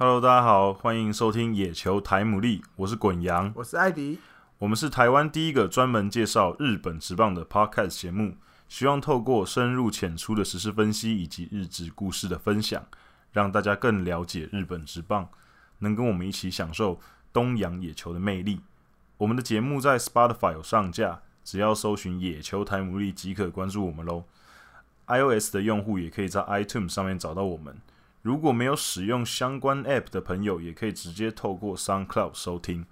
Hello，大家好，欢迎收听野球台姆利，我是滚羊，我是艾迪，我们是台湾第一个专门介绍日本职棒的 Podcast 节目，希望透过深入浅出的时事分析以及日职故事的分享，让大家更了解日本职棒，能跟我们一起享受东洋野球的魅力。我们的节目在 Spotify 有上架，只要搜寻野球台姆利即可关注我们喽。iOS 的用户也可以在 iTunes 上面找到我们。如果没有使用相关 App 的朋友，也可以直接透过 SoundCloud 收听。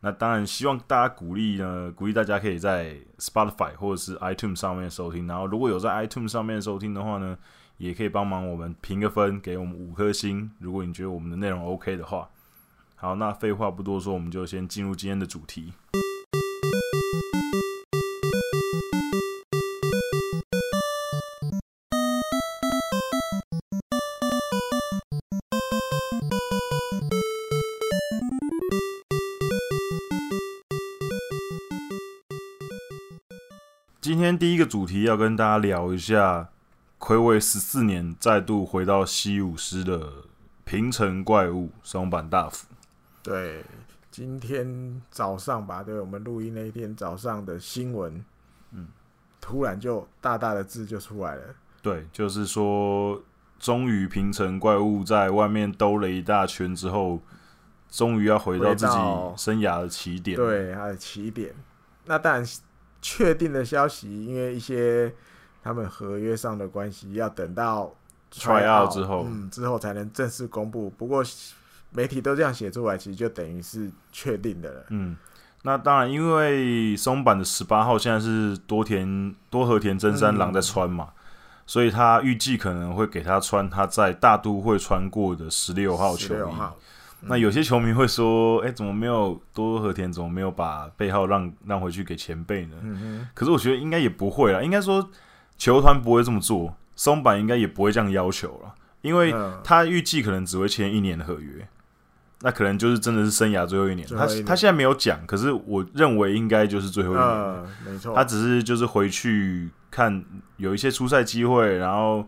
那当然，希望大家鼓励呢，鼓励大家可以在 Spotify 或者是 iTunes 上面收听。然后，如果有在 iTunes 上面收听的话呢，也可以帮忙我们评个分，给我们五颗星。如果你觉得我们的内容 OK 的话，好，那废话不多说，我们就先进入今天的主题。今天第一个主题要跟大家聊一下，暌违十四年再度回到西武师的平成怪物松坂大辅。对，今天早上吧，对我们录音那一天早上的新闻，嗯，突然就大大的字就出来了。对，就是说，终于平成怪物在外面兜了一大圈之后，终于要回到自己生涯的起点。对，他的起点。那当然。确定的消息，因为一些他们合约上的关系，要等到 try out 之后，嗯，之后才能正式公布。不过媒体都这样写出来，其实就等于是确定的了。嗯，那当然，因为松坂的十八号现在是多田多和田真三郎在穿嘛，所以他预计可能会给他穿他在大都会穿过的十六号球衣。那有些球迷会说：“哎，怎么没有多和田？怎么没有把背号让让回去给前辈呢？”可是我觉得应该也不会啦，应该说球团不会这么做，松坂应该也不会这样要求了，因为他预计可能只会签一年的合约，那可能就是真的是生涯最后一年。他他现在没有讲，可是我认为应该就是最后一年，没错。他只是就是回去看有一些出赛机会，然后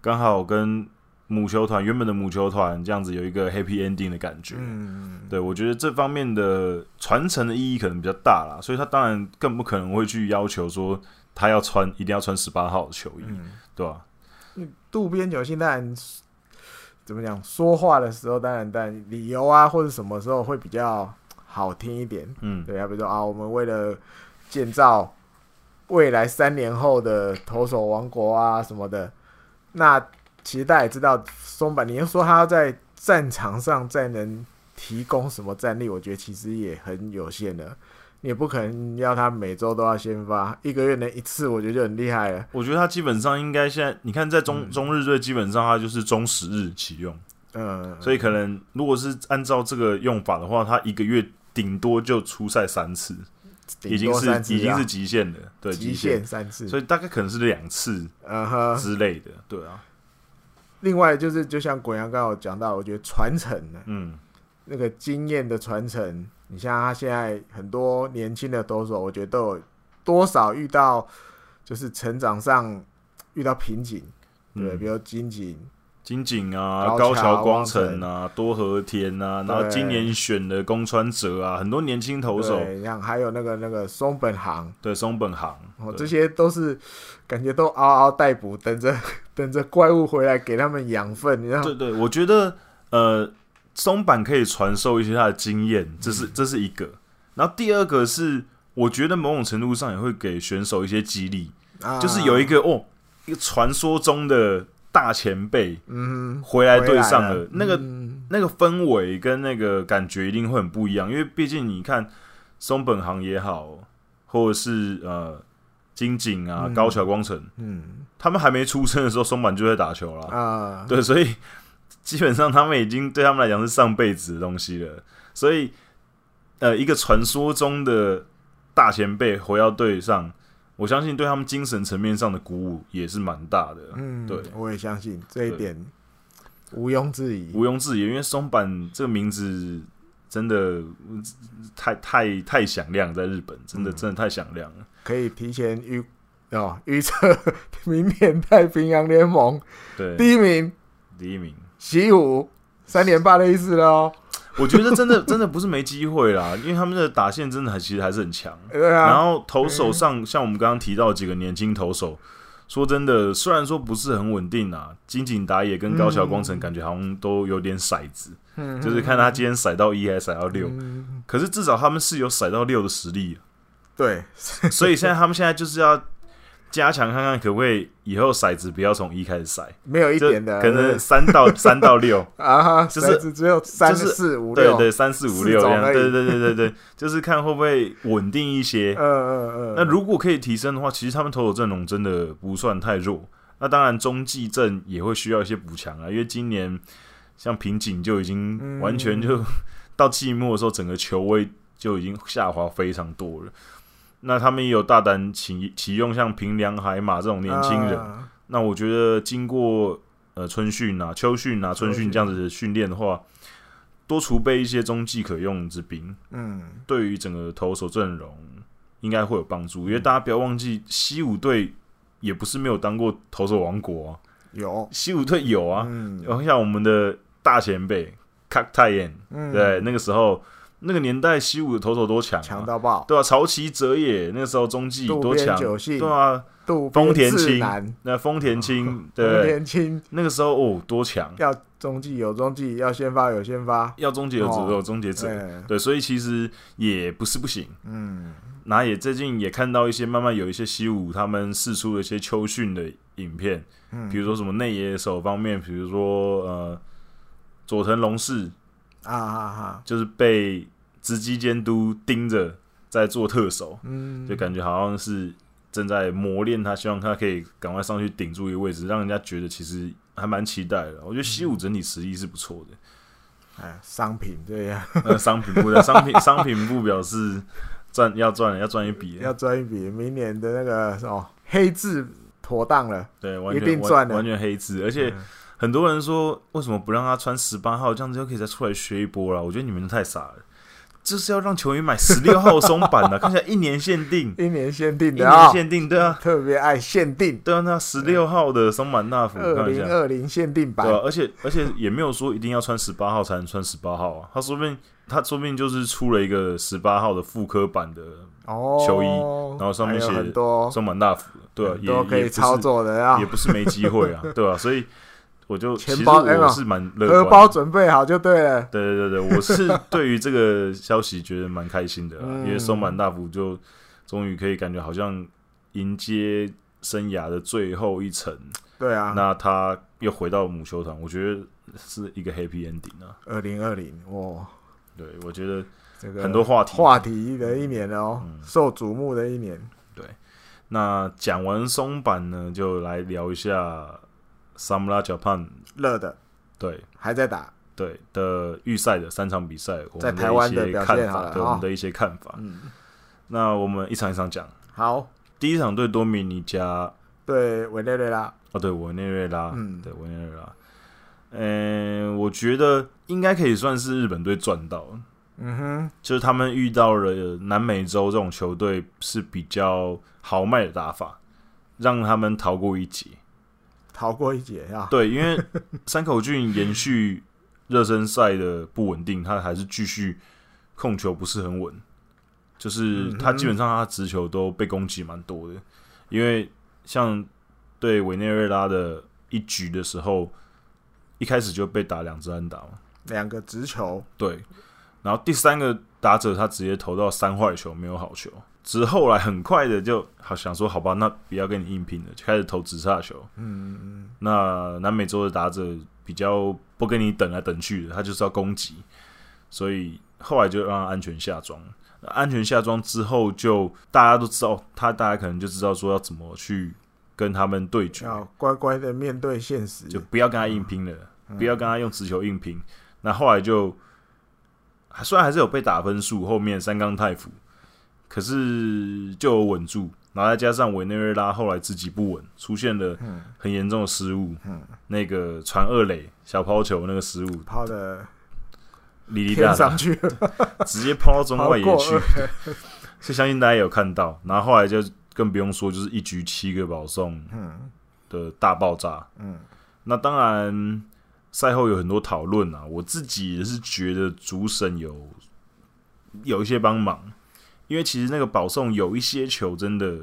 刚好跟。母球团原本的母球团这样子有一个 happy ending 的感觉，嗯，对我觉得这方面的传承的意义可能比较大啦，所以他当然更不可能会去要求说他要穿一定要穿十八号的球衣，对吧？渡边久信当然怎么讲说话的时候，当然但理由啊或者什么时候会比较好听一点，嗯，对啊，比如说啊，我们为了建造未来三年后的投手王国啊什么的，那。其实大家也知道，松坂，你要说他在战场上再能提供什么战力，我觉得其实也很有限的。你也不可能要他每周都要先发，一个月能一次，我觉得就很厉害了。我觉得他基本上应该现在，你看在中中日队，基本上他就是中十日启用，嗯，所以可能如果是按照这个用法的话，他一个月顶多就出赛三次，已经是已经是极限了，对，极限三次，所以大概可能是两次，嗯哼之类的，对啊。另外就是，就像国阳刚刚讲到，我觉得传承呢，嗯，那个经验的传承，你像他现在很多年轻的投手，我觉得都有多少遇到，就是成长上遇到瓶颈，对，比如金井。金井啊，高桥光成啊，多和田啊，然后今年选的宫川哲啊，很多年轻投手，像还有那个那个松本航，对，松本航，哦，这些都是感觉都嗷嗷待哺，等着等着怪物回来给他们养分。你知道？对对，我觉得呃，松坂可以传授一些他的经验，这是这是一个。然后第二个是，我觉得某种程度上也会给选手一些激励，就是有一个哦，一个传说中的。大前辈，嗯，回来对上了那个那个氛围跟那个感觉一定会很不一样，因为毕竟你看松本行也好，或者是呃金井啊高桥光成，嗯，他们还没出生的时候，松坂就在打球了啊，对，所以基本上他们已经对他们来讲是上辈子的东西了，所以呃一个传说中的大前辈回到队上。我相信对他们精神层面上的鼓舞也是蛮大的。嗯，对，我也相信这一点毋庸置疑，毋庸置疑。因为松坂这个名字真的太太太响亮，在日本真的真的太响亮了。可以提前预哦预测 明年太平洋联盟对。第一名，第一名。习武三连霸的意思喽。我觉得真的 真的不是没机会啦，因为他们的打线真的还其实还是很强。对啊，然后投手上，像我们刚刚提到几个年轻投手，说真的，虽然说不是很稳定啊，金井打野跟高桥光成感觉好像都有点骰子，就是看他今天骰到一还是骰到六，可是至少他们是有骰到六的实力。对，所以现在他们现在就是要。加强看看可不可以以后骰子不要从一开始骰，没有一点的，可能三到三到六 啊，就是只有三四五六，对对，三四五六这样，对对对对对，就是看会不会稳定一些。嗯嗯嗯。那如果可以提升的话，其实他们投手阵容真的不算太弱。那当然中继阵也会需要一些补强啊，因为今年像瓶颈就已经完全就到季末的时候，整个球威就已经下滑非常多了。那他们也有大胆启启用像平良海马这种年轻人，那我觉得经过呃春训啊、秋训啊、春训这样子的训练的话，多储备一些中继可用之兵，嗯，对于整个投手阵容应该会有帮助。因为大家不要忘记，西武队也不是没有当过投手王国，有。西武队有啊，然后像我们的大前辈卡泰彦，对那个时候。那个年代，西武的投手多强，强到爆，对啊，潮奇哲也那个时候中继多强，对啊，丰田青，那丰田青，对，丰田青。那个时候哦多强，要中继有中继，要先发有先发，要终结有只有终结者，对，所以其实也不是不行，嗯，那也最近也看到一些慢慢有一些西武他们试出了一些秋训的影片，嗯，比如说什么内野手方面，比如说呃佐藤龙士。啊啊啊！就是被直击监督盯着在做特首，嗯，就感觉好像是正在磨练他，希望他可以赶快上去顶住一个位置，让人家觉得其实还蛮期待的。我觉得西武整体实力是不错的。哎，商品对呀，商品部的商品商品部表示赚要赚要赚一笔，要赚一笔，明年的那个哦黑字妥当了，对，一定赚的，完全黑字，而且。很多人说，为什么不让他穿十八号，这样子就可以再出来学一波了？我觉得你们太傻了，就是要让球员买十六号松板的，看起来一年限定，一年限定的，一年限定，对啊，特别爱限定，对啊，那十六号的松板大福，二零二零限定版，对啊，而且而且也没有说一定要穿十八号才能穿十八号啊，他说不定他说不定就是出了一个十八号的复刻版的球衣，然后上面写松板大福，对啊，也可以操作的啊，也不是没机会啊，对吧？所以。我就其实我是蛮荷包准备好就对了。对对对对，我是对于这个消息觉得蛮开心的，因为松坂大福就终于可以感觉好像迎接生涯的最后一层。对啊，那他又回到母球团，我觉得是一个 happy ending 啊。二零二零，哇，对我觉得这个很多话题话题的一年哦，受瞩目的一年。对，那讲完松板呢，就来聊一下。Samla Japan 热的，对，还在打，对的预赛的三场比赛，我在台湾的看法，对我们的一些看法。嗯，那我们一场一场讲。好，第一场对多米尼加，对委内瑞拉，哦，对委内瑞拉，嗯，对委内瑞拉。嗯，我觉得应该可以算是日本队赚到。嗯哼，就是他们遇到了南美洲这种球队是比较豪迈的打法，让他们逃过一劫。逃过一劫呀！对，因为山口俊延续热身赛的不稳定，他还是继续控球不是很稳，就是他基本上他直球都被攻击蛮多的。因为像对委内瑞拉的一局的时候，一开始就被打两支安打嘛，两个直球。对，然后第三个打者他直接投到三坏球，没有好球。之后来很快的就好想说好吧，那不要跟你硬拼了，就开始投直杀球。嗯嗯那南美洲的打者比较不跟你等来等去的，他就是要攻击，所以后来就让他安全下装。安全下装之后，就大家都知道，他大家可能就知道说要怎么去跟他们对决，要乖乖的面对现实，就不要跟他硬拼了，不要跟他用直球硬拼。那后来就虽然还是有被打分数，后面三冈太辅。可是就有稳住，然后再加上委内瑞拉后来自己不稳，出现了很严重的失误。嗯，那个传二垒小抛球那个失误，抛的离离大上去，直接抛到中外野去。是相信大家有看到，然后后来就更不用说，就是一局七个保送的大爆炸。嗯，那当然，赛后有很多讨论啊，我自己也是觉得主审有有一些帮忙，因为其实那个保送有一些球真的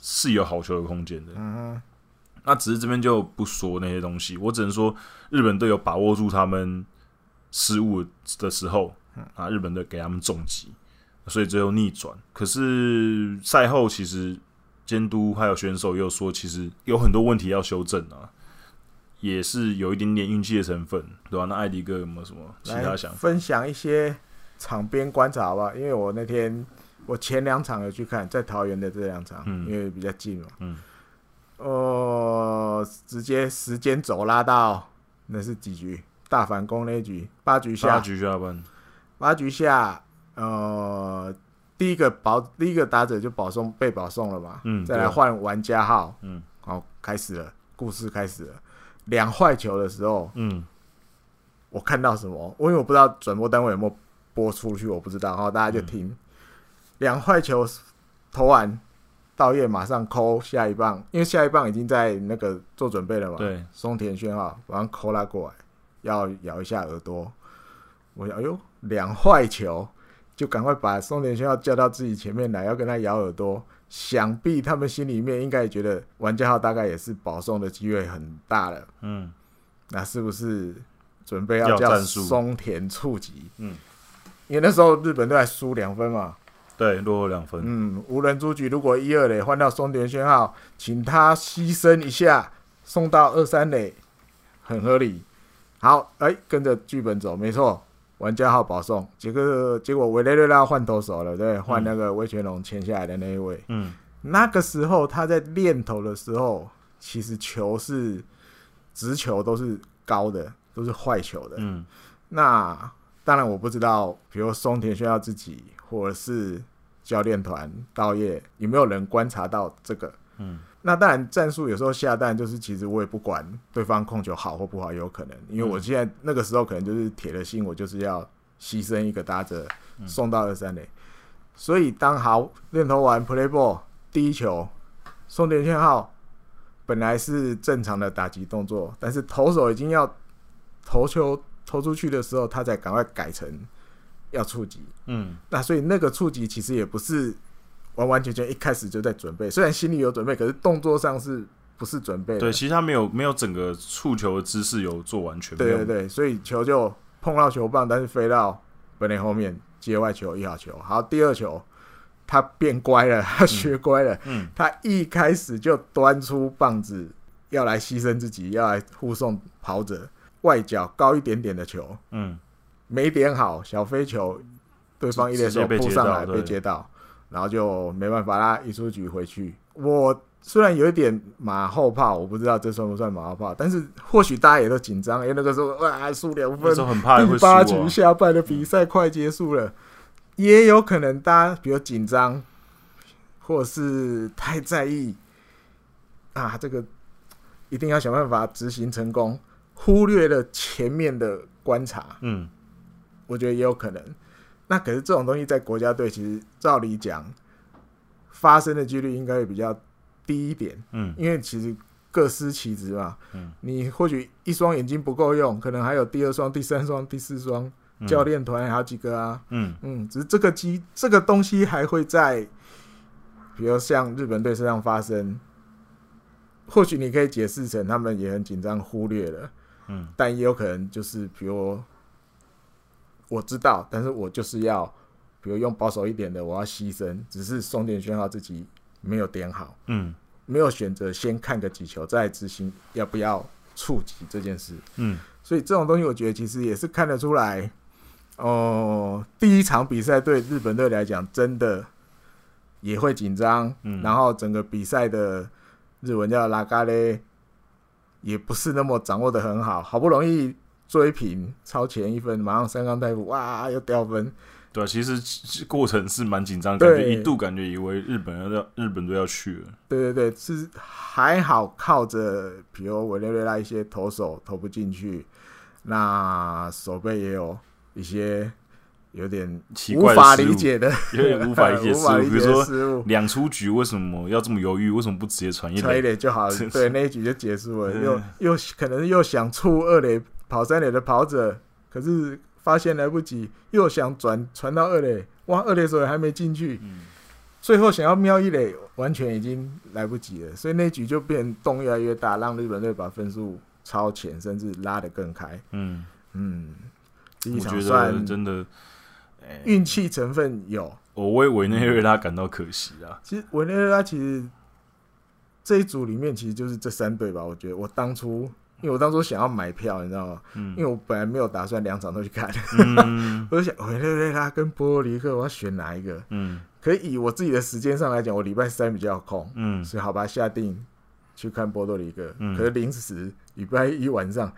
是有好球的空间的。嗯那只是这边就不说那些东西，我只能说日本队有把握住他们失误的时候，啊，日本队给他们重击，所以最后逆转。可是赛后其实监督还有选手又说，其实有很多问题要修正啊。也是有一点点运气的成分，对吧？那艾迪哥有没有什么其他想分享一些场边观察吧？因为我那天我前两场有去看，在桃园的这两场，因为比较近嘛。嗯。哦，直接时间轴拉到那是几局？大反攻那局，八局下。八局下半。八局下，呃，第一个保第一个打者就保送被保送了嘛？嗯。再来换玩家号。嗯。好，开始了，故事开始了。两坏球的时候，嗯，我看到什么？因为我不知道转播单位有没有播出去，我不知道。然后大家就听两坏球投完，道业马上扣下一棒，因为下一棒已经在那个做准备了嘛。对，松田宣浩马上扣拉过来，要咬一下耳朵。我想哎呦，两坏球，就赶快把松田宣浩叫到自己前面来，要跟他咬耳朵。想必他们心里面应该也觉得玩家号大概也是保送的机会很大了。嗯，那是不是准备要叫松田触及？嗯，因为那时候日本队还输两分嘛。对，落后两分。嗯，无人出局，如果一二垒换到松田宣浩，请他牺牲一下，送到二三垒，很合理。好，哎，跟着剧本走，没错。玩家号保送，结果结果维雷瑞拉换投手了，对，换那个威权龙签下来的那一位。嗯，那个时候他在练投的时候，其实球是直球都是高的，都是坏球的。嗯，那当然我不知道，比如松田需要自己，或者是教练团道业有没有人观察到这个？嗯。那当然，战术有时候下蛋就是，其实我也不管对方控球好或不好，有可能，因为我现在那个时候可能就是铁了心，我就是要牺牲一个打者送到二三垒。所以当好练投完 play ball 第一球送点讯号，本来是正常的打击动作，但是投手已经要投球投出去的时候，他才赶快改成要触及。嗯，那所以那个触及其实也不是。完完全全一开始就在准备，虽然心里有准备，可是动作上是不是准备？对，其实他没有没有整个触球的姿势有做完全。对对对，所以球就碰到球棒，但是飞到本垒后面接外球一号球。好，第二球他变乖了，他学乖了。嗯，他一开始就端出棒子要来牺牲自己，要来护送跑者外角高一点点的球。嗯，没点好，小飞球，对方一连手扑上来被接到。然后就没办法啦，一出局回去。我虽然有一点马后炮，我不知道这算不算马后炮，但是或许大家也都紧张，因为那个时候哇输两分，很怕第八局下半的比赛快结束了，也有可能大家比较紧张，或者是太在意啊，这个一定要想办法执行成功，忽略了前面的观察。嗯，我觉得也有可能。那可是这种东西在国家队，其实照理讲，发生的几率应该会比较低一点。嗯，因为其实各司其职嘛。嗯，你或许一双眼睛不够用，可能还有第二双、第三双、第四双，教练团好几个啊。嗯嗯，只是这个机这个东西还会在，比如像日本队身上发生，或许你可以解释成他们也很紧张，忽略了。嗯，但也有可能就是比如。我知道，但是我就是要，比如用保守一点的，我要牺牲。只是送点讯号自己没有点好，嗯，没有选择先看个几球再执行要不要触及这件事，嗯，所以这种东西我觉得其实也是看得出来，哦，第一场比赛对日本队来讲真的也会紧张，嗯，然后整个比赛的日文叫拉嘎嘞，也不是那么掌握的很好，好不容易。追平超前一分，马上三杠大夫哇又掉分。对，其实过程是蛮紧张，感觉一度感觉以为日本要日本队要去了。对对对，是还好靠着比如委内瑞拉一些投手投不进去，那手背也有一些有点奇怪无法理解的，有点无法理解 比如说。两出局为什么要这么犹豫？为什么不直接传一传一垒？就好了，对，那一局就结束了。嗯又又可能又想触二垒跑三垒的跑者，可是发现来不及，又想转传到二垒，哇，二垒手也还没进去，嗯最后想要瞄一垒，完全已经来不及了。所以那一局就变动越来越大，让日本队把分数超前，甚至拉得更开。嗯，嗯，第一场算真的，哎运气成分有。我为委内瑞拉感到可惜啊。其实委内瑞拉其实这一组里面其实就是这三队吧。我觉得我当初，因为我当初想要买票，你知道吗？嗯因为我本来没有打算两场都去看，嗯 我就想委内瑞拉跟波多黎各，我要选哪一个？嗯可以以我自己的时间上来讲，我礼拜三比较有空，嗯所以好吧，下定去看波多黎各。嗯可是临时礼拜一晚上，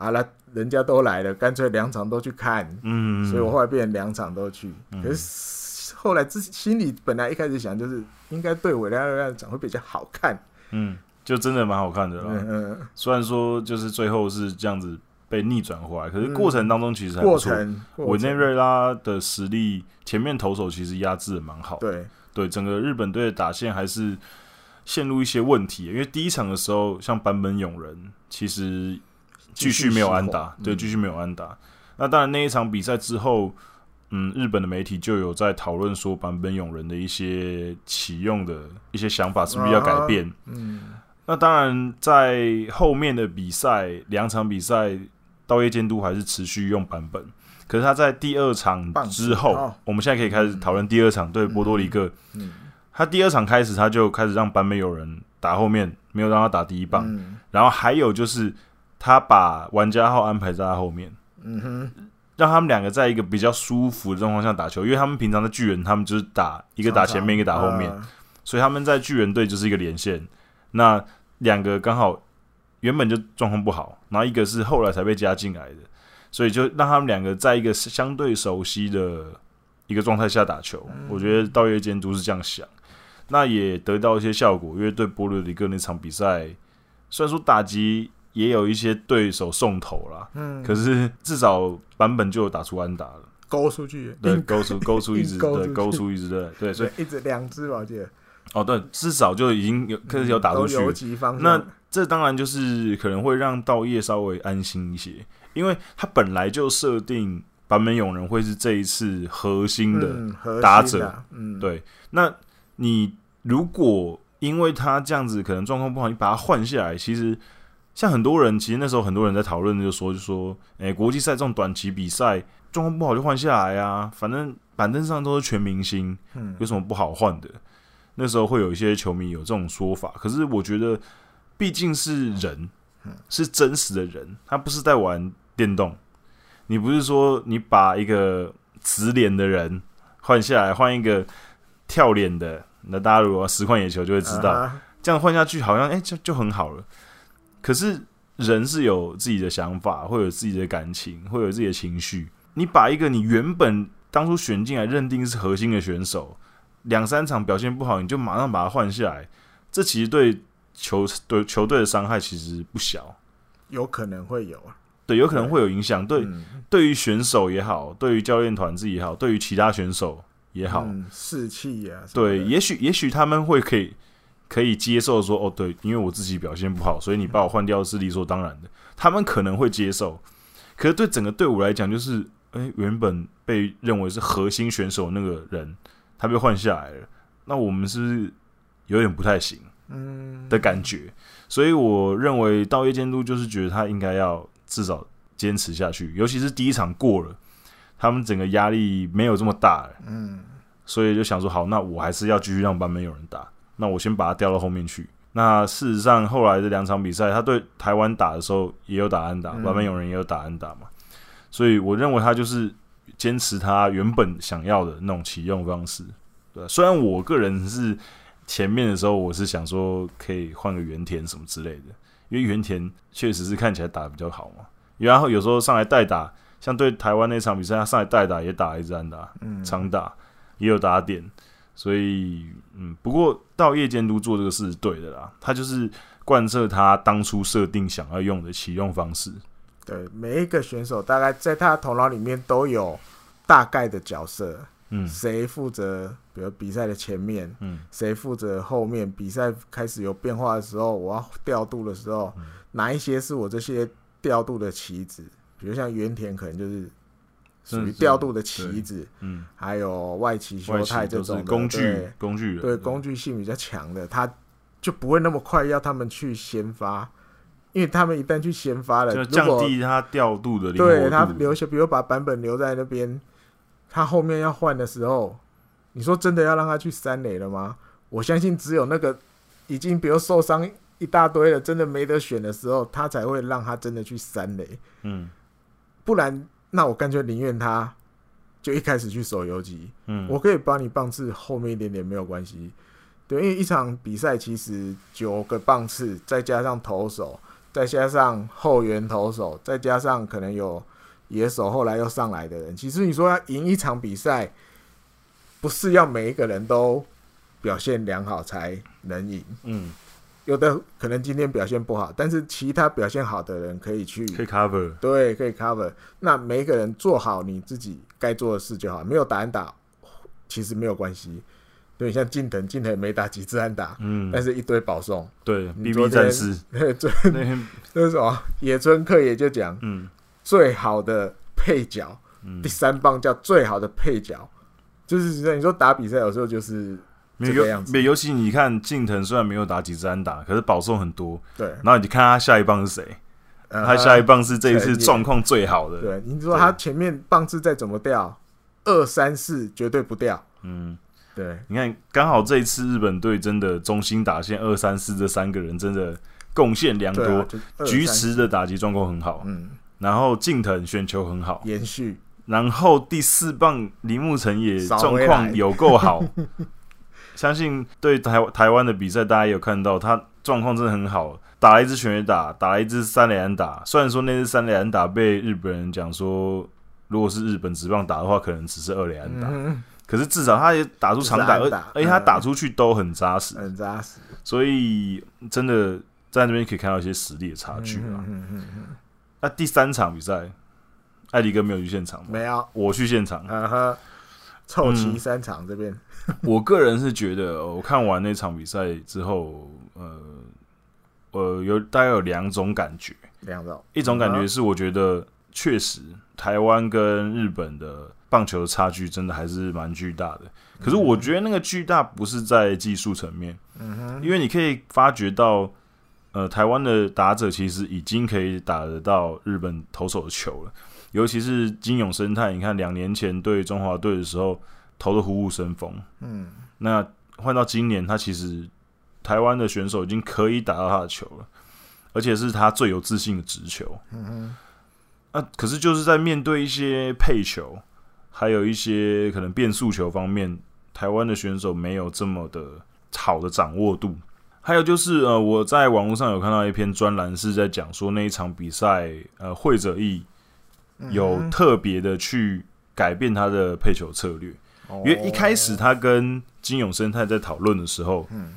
啊啦，人家都来了，干脆两场都去看，嗯，所以我后来变成两场都去。嗯。可是后来自心里本来一开始想就是应该对委内瑞拉场会比较好看，嗯，就真的蛮好看的啦。嗯嗯，虽然说就是最后是这样子被逆转回来，可是嗯。过程当中其实还不错。过程委内瑞拉的实力，前面投手其实压制的蛮好。对。对，整个日本队的打线还是陷入一些问题，因为第一场的时候，像坂本勇人其实继续没有安打，对，嗯继续没有安打。那当然那一场比赛之后，嗯，日本的媒体就有在讨论说版本勇人的一些启用的一些想法是不是要改变。嗯那当然，在后面的比赛两场比赛，道业监督还是持续用版本。可是他在第二场之后，哦我们现在可以开始讨论第二场对波多黎各。嗯他第二场开始，他就开始让版本有人打后面，没有让他打第一棒。嗯然后还有就是，他把玩家号安排在他后面，嗯哼，让他们两个在一个比较舒服的状况下打球。因为他们平常的巨人，他们就是打一个打前面，一个打后面，呃所以他们在巨人队就是一个连线。那两个刚好原本就状况不好，然后一个是后来才被加进来的，所以就让他们两个在一个相对熟悉的一个状态下打球。我觉得道业监督是这样想，那也得到一些效果，因为对波罗的哥那场比赛，虽然说打击也有一些对手送头啦，嗯，可是至少版本就有打出安打了，勾出去，对，勾。出勾出一只，对，勾出一只，对对，所以，一直两只吧，我记得。哦，对，至少就已经有开始有打出去游击方，那这当然就是可能会让道业稍微安心一些，因为他本来就设定版本永人会是这一次核心的。打者对，那你如果因为他这样子可能状况不好，你把他换下来，其实像很多人，其实那时候很多人在讨论，就说就说，哎、国际赛这种短期比赛状况不好就换下来啊，反正板凳上都是全明星，嗯有什么不好换的？那时候会有一些球迷有这种说法，可是我觉得毕竟是人，是真实的人，他不是在玩电动。你不是说你把一个直脸的人换下来，换一个跳脸的，那大家如果实况野球就会知道，啊这样换下去好像哎、就就很好了。可是人是有自己的想法，会有自己的感情，会有自己的情绪。你把一个你原本当初选进来认定是核心的选手，两三场表现不好，你就马上把他换下来，这其实对球对球队的伤害其实不小。有可能会有啊，对，有可能会有影响。对，嗯对于选手也好，对于教练团自己也好，对于其他选手也好，嗯士气呀，对，也许也许他们会可以可以接受说，哦，对，因为我自己表现不好，所以你把我换掉是理所当然的。他们可能会接受，可是对整个队伍来讲，就是，哎、原本被认为是核心选手那个人，他被换下来了，那我们是不是有点不太行嗯的感觉？所以我认为道业监督就是觉得他应该要至少坚持下去，尤其是第一场过了，他们整个压力没有这么大了。嗯所以就想说，好，那我还是要继续让班没有人打，那我先把他调到后面去。那事实上，后来的两场比赛，他对台湾打的时候也有打安打，嗯版本有人也有打安打嘛。所以我认为他就是坚持他原本想要的那种启用方式。对，虽然我个人是前面的时候，我是想说可以换个原田什么之类的，因为原田确实是看起来打的比较好嘛。然后有时候上来代打，像对台湾那场比赛，他上来代打也打一支安打，嗯长打也有打点，所以嗯，不过道业监督做这个事是对的啦，他就是贯彻他当初设定想要用的启用方式。对每一个选手大概在他头脑里面都有大概的角色，嗯，谁负责，比如比赛的前面，嗯，谁负责后面，比赛开始有变化的时候，我要调度的时候，哪一些是我这些调度的棋子？比如像原田，可能就是属于调度的棋子，嗯，还有外企修太这种工具工具对工具性比较强的，他就不会那么快要他们去先发。因为他们一旦去先发了，就降低他调度的对他留下，比如把版本留在那边，他后面要换的时候，你说真的要让他去三垒了吗？我相信只有那个已经比如受伤一大堆了，真的没得选的时候，他才会让他真的去三垒。嗯，不然那我干脆宁愿他就一开始去手游击。嗯，我可以帮你棒次后面一点点没有关系。对，因为一场比赛其实九个棒次再加上投手。再加上后援投手，再加上可能有野手后来又上来的人，其实你说要赢一场比赛，不是要每一个人都表现良好才能赢。嗯，有的可能今天表现不好，但是其他表现好的人可以去可以 cover，对，可以 cover。那每一个人做好你自己该做的事就好，没有打安打，其实没有关系。对，像近藤，近藤没打几次安打，嗯，但是一堆保送。对，B B 战士，对，那是什么？野村克也就讲，嗯，最好的配角，第三棒叫最好的配角，就是你说打比赛有时候就是这个样子。尤其你看近藤，虽然没有打几次安打，可是保送很多。对，然后你看他下一棒是谁？他下一棒是这一次状况最好的。对，你说他前面棒次再怎么掉，二三四绝对不掉。嗯。对，你看，刚好这一次日本队真的中心打线二三四这三个人真的贡献良多，菊池的打击状况很好，嗯，然后近藤选球很好，延续，然后第四棒铃木成也状况有够好，相信对台台湾的比赛大家有看到他状况真的很好，打了一支全垒打，打了一支三连打，虽然说那支三连打被日本人讲说，如果是日本直棒打的话，可能只是二连打。可是至少他也打出长打，而而且他打出去都很扎实，很扎实。所以真的在那边可以看到一些实力的差距啊。那第三场比赛，艾迪哥没有去现场吗？没有，我去现场。凑齐三场这边，我个人是觉得，我看完那场比赛之后，呃，呃，有大概有两种感觉。两种，一种感觉是我觉得确实台湾跟日本的。棒球的差距真的还是蛮巨大的，可是我觉得那个巨大不是在技术层面，嗯哼，因为你可以发觉到，呃，台湾的打者其实已经可以打得到日本投手的球了，尤其是金永生态，你看两年前对中华队的时候投的虎虎生风，嗯，那换到今年，他其实台湾的选手已经可以打到他的球了，而且是他最有自信的直球，嗯哼，啊，可是就是在面对一些配球。还有一些可能变速球方面，台湾的选手没有这么的好的掌握度。还有就是，呃，我在网络上有看到一篇专栏，是在讲说那一场比赛，呃，会者义有特别的去改变他的配球策略，因为一开始他跟金永生态在讨论的时候，嗯，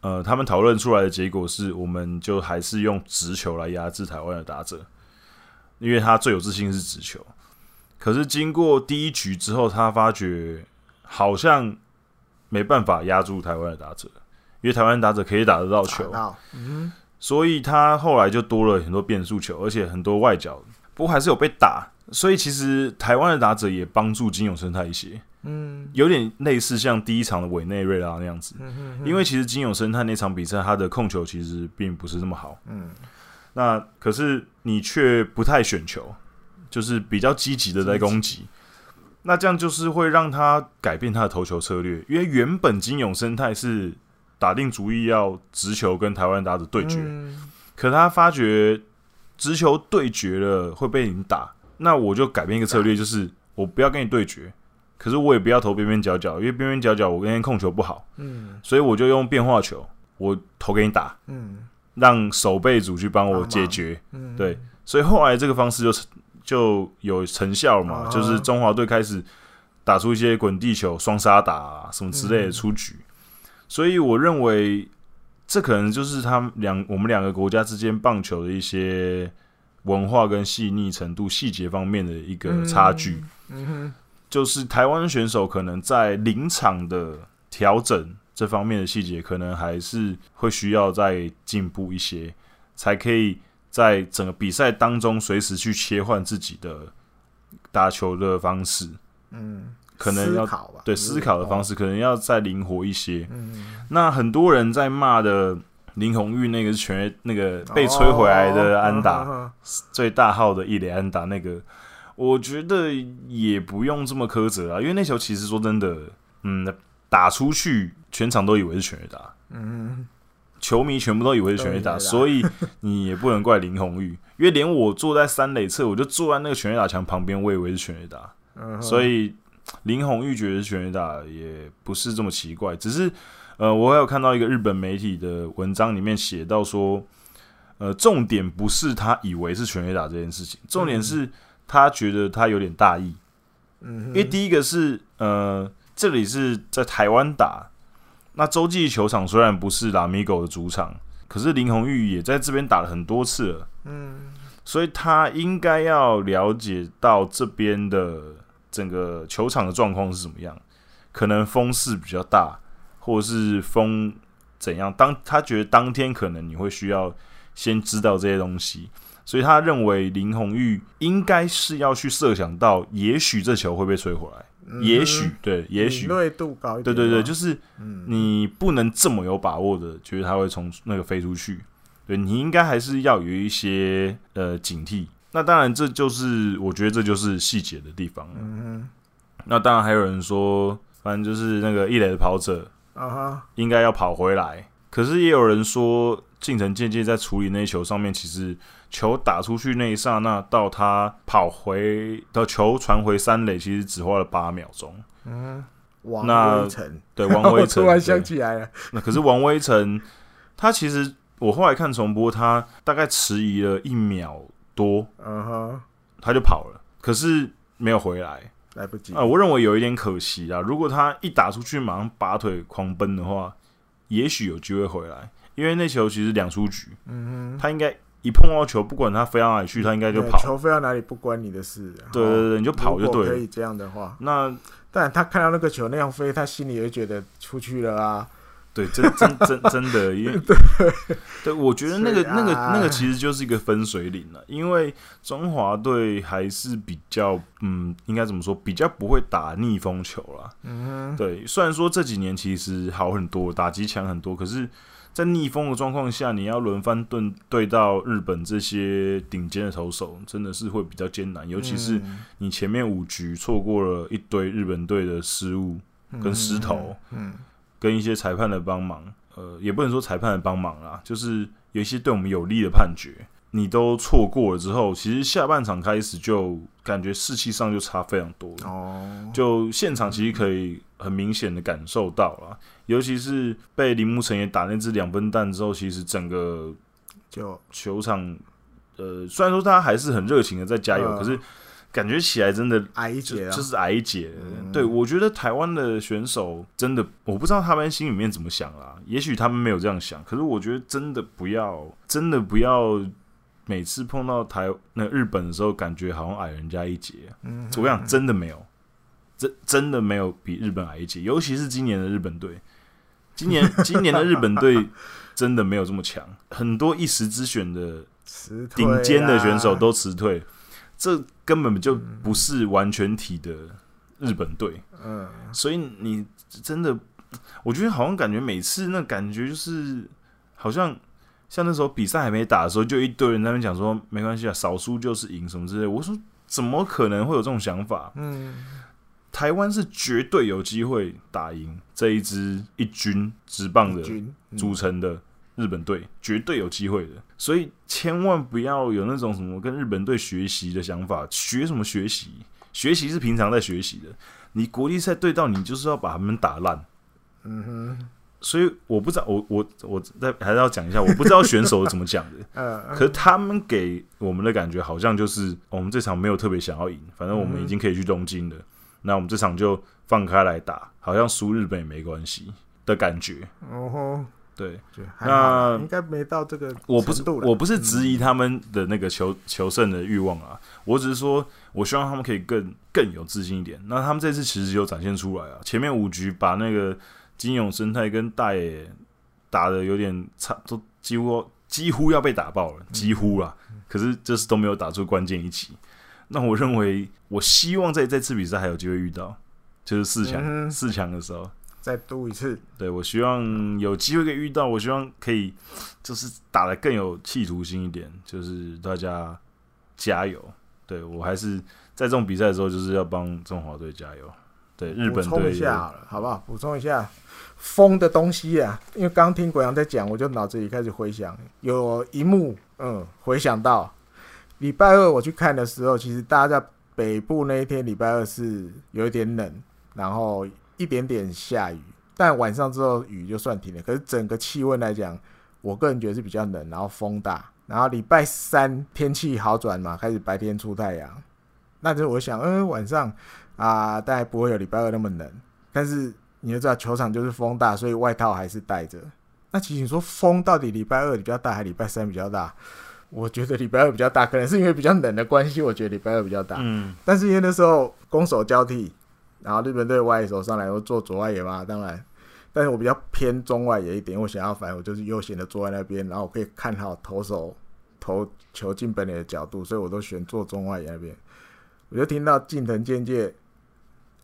呃，他们讨论出来的结果是，我们就还是用直球来压制台湾的打者，因为他最有自信是直球。可是经过第一局之后，他发觉好像没办法压住台湾的打者，因为台湾打者可以打得到球，嗯，所以他后来就多了很多变速球，而且很多外角，不过还是有被打。所以其实台湾的打者也帮助金永生态一些，嗯，有点类似像第一场的委内瑞拉那样子，因为其实金永生态那场比赛他的控球其实并不是那么好，嗯，那可是你却不太选球。就是比较积极的在攻击，那这样就是会让他改变他的投球策略，因为原本金永生态是打定主意要直球跟台湾打者对决，可他发觉直球对决了会被你打，那我就改变一个策略，就是我不要跟你对决，可是我也不要投边边角角，因为边边角角我跟人控球不好，嗯，所以我就用变化球，我投给你打，嗯，让守备组去帮我解决，嗯，对，所以后来这个方式就是。就有成效嘛？就是中华队开始打出一些滚地球、双杀打什么之类的出局，所以我认为这可能就是他们两我们两个国家之间棒球的一些文化跟细腻程度、细节方面的一个差距。嗯哼，就是台湾选手可能在临场的调整这方面的细节，可能还是会需要再进步一些，才可以在整个比赛当中随时去切换自己的打球的方式。嗯，可能要思，对思考的方式，可能要再灵活一些。嗯，那很多人在骂的林红玉那个是全那个被吹回来的安打，哦最大号的一垒安打那个，我觉得也不用这么苛责啊，因为那球其实说真的，嗯，打出去全场都以为是全垒打，嗯。球迷全部都以为是全垒打，所以你也不能怪林红玉，因为连我坐在三垒侧，我就坐在那个全垒打墙旁边，我以为是全垒打，嗯，所以林红玉觉得是全垒打也不是这么奇怪，只是呃，我还有看到一个日本媒体的文章里面写到说，呃，重点不是他以为是全垒打这件事情，重点是他觉得他有点大意，嗯，因为第一个是呃，这里是在台湾打，那洲际球场虽然不是拉米狗的主场，可是林红玉也在这边打了很多次了。嗯。所以他应该要了解到这边的整个球场的状况是怎么样，可能风势比较大，或者是风怎样。当他觉得当天可能你会需要先知道这些东西，所以他认为林红玉应该是要去设想到，也许这球会被吹回来，嗯也许对，也许敏锐度高一点，对对对，就是嗯你不能这么有把握的觉得他会从那个飞出去，对你应该还是要有一些呃警惕。那当然，这就是我觉得这就是细节的地方了。嗯那当然还有人说，反正就是那个一垒的跑者哼，啊哈，应该要跑回来，可是也有人说，近藤健介在处理那球上面，其实球打出去那一刹那到他跑回到球传回三垒，其实只花了八秒钟。嗯，王那威成，对，王威成 突然想起来了，那可是王威成，他其实我后来看重播，他大概迟疑了一秒多，嗯哼，他就跑了，可是没有回来来不及啊、，我认为有一点可惜啊。如果他一打出去马上拔腿狂奔的话，也许有机会回来，因为那球其实两出局，嗯他应该一碰到球，不管他飞到哪里去，他应该，就跑。球飞到哪里不关你的事，对对对，你就就跑就对了。可以这样的话，那但他看到那个球那样飞，他心里也觉得出去了啊，对，真真真真的，因为 对，我觉得那个那个啊。那个其实就是一个分水岭了，因为中华队还是比较嗯，应该怎么说，比较不会打逆风球啦。嗯对，虽然说这几年其实好很多，打击强很多，可是，在逆风的状况下，你要轮番对对到日本这些顶尖的投手，真的是会比较艰难，尤，其是嗯。你前面五局错过了一堆日本队的失误，跟石头，嗯跟一些裁判的帮忙，呃，也不能说裁判的帮忙啦，就是有一些对我们有利的判决，你都错过了之后，其实下半场开始就感觉士气上就差非常多了。哦，就现场其实可以很明显的感受到了，尤其是被铃木成也打那只两分弹之后，其实整个就球场，呃，虽然说大家还是很热情的在加油，嗯可是感觉起来真的矮一截啊，就是矮一截。嗯对我觉得台湾的选手真的，我不知道他们心里面怎么想啦。也许他们没有这样想，可是我觉得真的不要，真的不要每次碰到台那日本的时候，感觉好像矮人家一截。嗯我跟你讲，真的没有，真真的没有比日本矮一截，尤其是今年的日本队。今年 今年的日本队真的没有这么强，很多一时之选的 顶尖的选手啊都辞退，这根本就不是完全体的日本队，嗯所以你真的，我觉得好像感觉每次那感觉就是好像像那时候比赛还没打的时候，就一堆人在那边讲说没关系啊，少输就是赢什么之类。我说怎么可能会有这种想法？嗯台湾是绝对有机会打赢这一支一军职棒的军组成的日本队，绝对有机会的。所以千万不要有那种什么跟日本队学习的想法，学什么学习？学习是平常在学习的，你国际赛对到你就是要把他们打烂。嗯哼所以我不知道，我我我在还是要讲一下，我不知道选手怎么讲的。嗯可是他们给我们的感觉好像就是，我们这场没有特别想要赢，反正我们已经可以去东京了，那我们这场就放开来打，好像输日本也没关系的感觉。哦吼对，那应该没到这个。我不是我不是质疑他们的那个求求胜的欲望啊，我只是说，我希望他们可以更更有自信一点。那他们这次其实有展现出来啊，前面五局把那个金永生态跟大野打的有点差，都几乎几乎要被打爆了，几乎啦。可是这次都没有打出关键一击。那我认为，我希望在这次比赛还有机会遇到，就是四强四强的时候。再赌一次，对我希望有机会可以遇到，我希望可以就是打的更有企图心一点，就是大家加油。对我还是在这种比赛的时候，就是要帮中华队加油。对日本队，一下好不好？补充一下风的东西啊，因为刚听国阳在讲，我就脑子里开始回想，有一幕，嗯，回想到礼拜二我去看的时候，其实大家在北部那一天礼拜二是有一点冷，然后。一点点下雨，但晚上之后雨就算停了。可是整个气温来讲，我个人觉得是比较冷，然后风大。然后礼拜三天气好转嘛，开始白天出太阳。那就我想，嗯，晚上啊，大概不会有礼拜二那么冷。但是你就知道球场就是风大，所以外套还是带着。那其实你说风到底礼拜二比较大，还礼拜三比较大？我觉得礼拜二比较大，可能是因为比较冷的关系，我觉得礼拜二比较大。嗯。但是因为那时候攻守交替。然后日本队外野手上来，我做左外野嘛，当然，但是我比较偏中外野一点，我想要反，我就是悠闲的坐在那边，然后我可以看好投手投球进本垒的角度，所以我都选坐中外野那边。我就听到近藤健介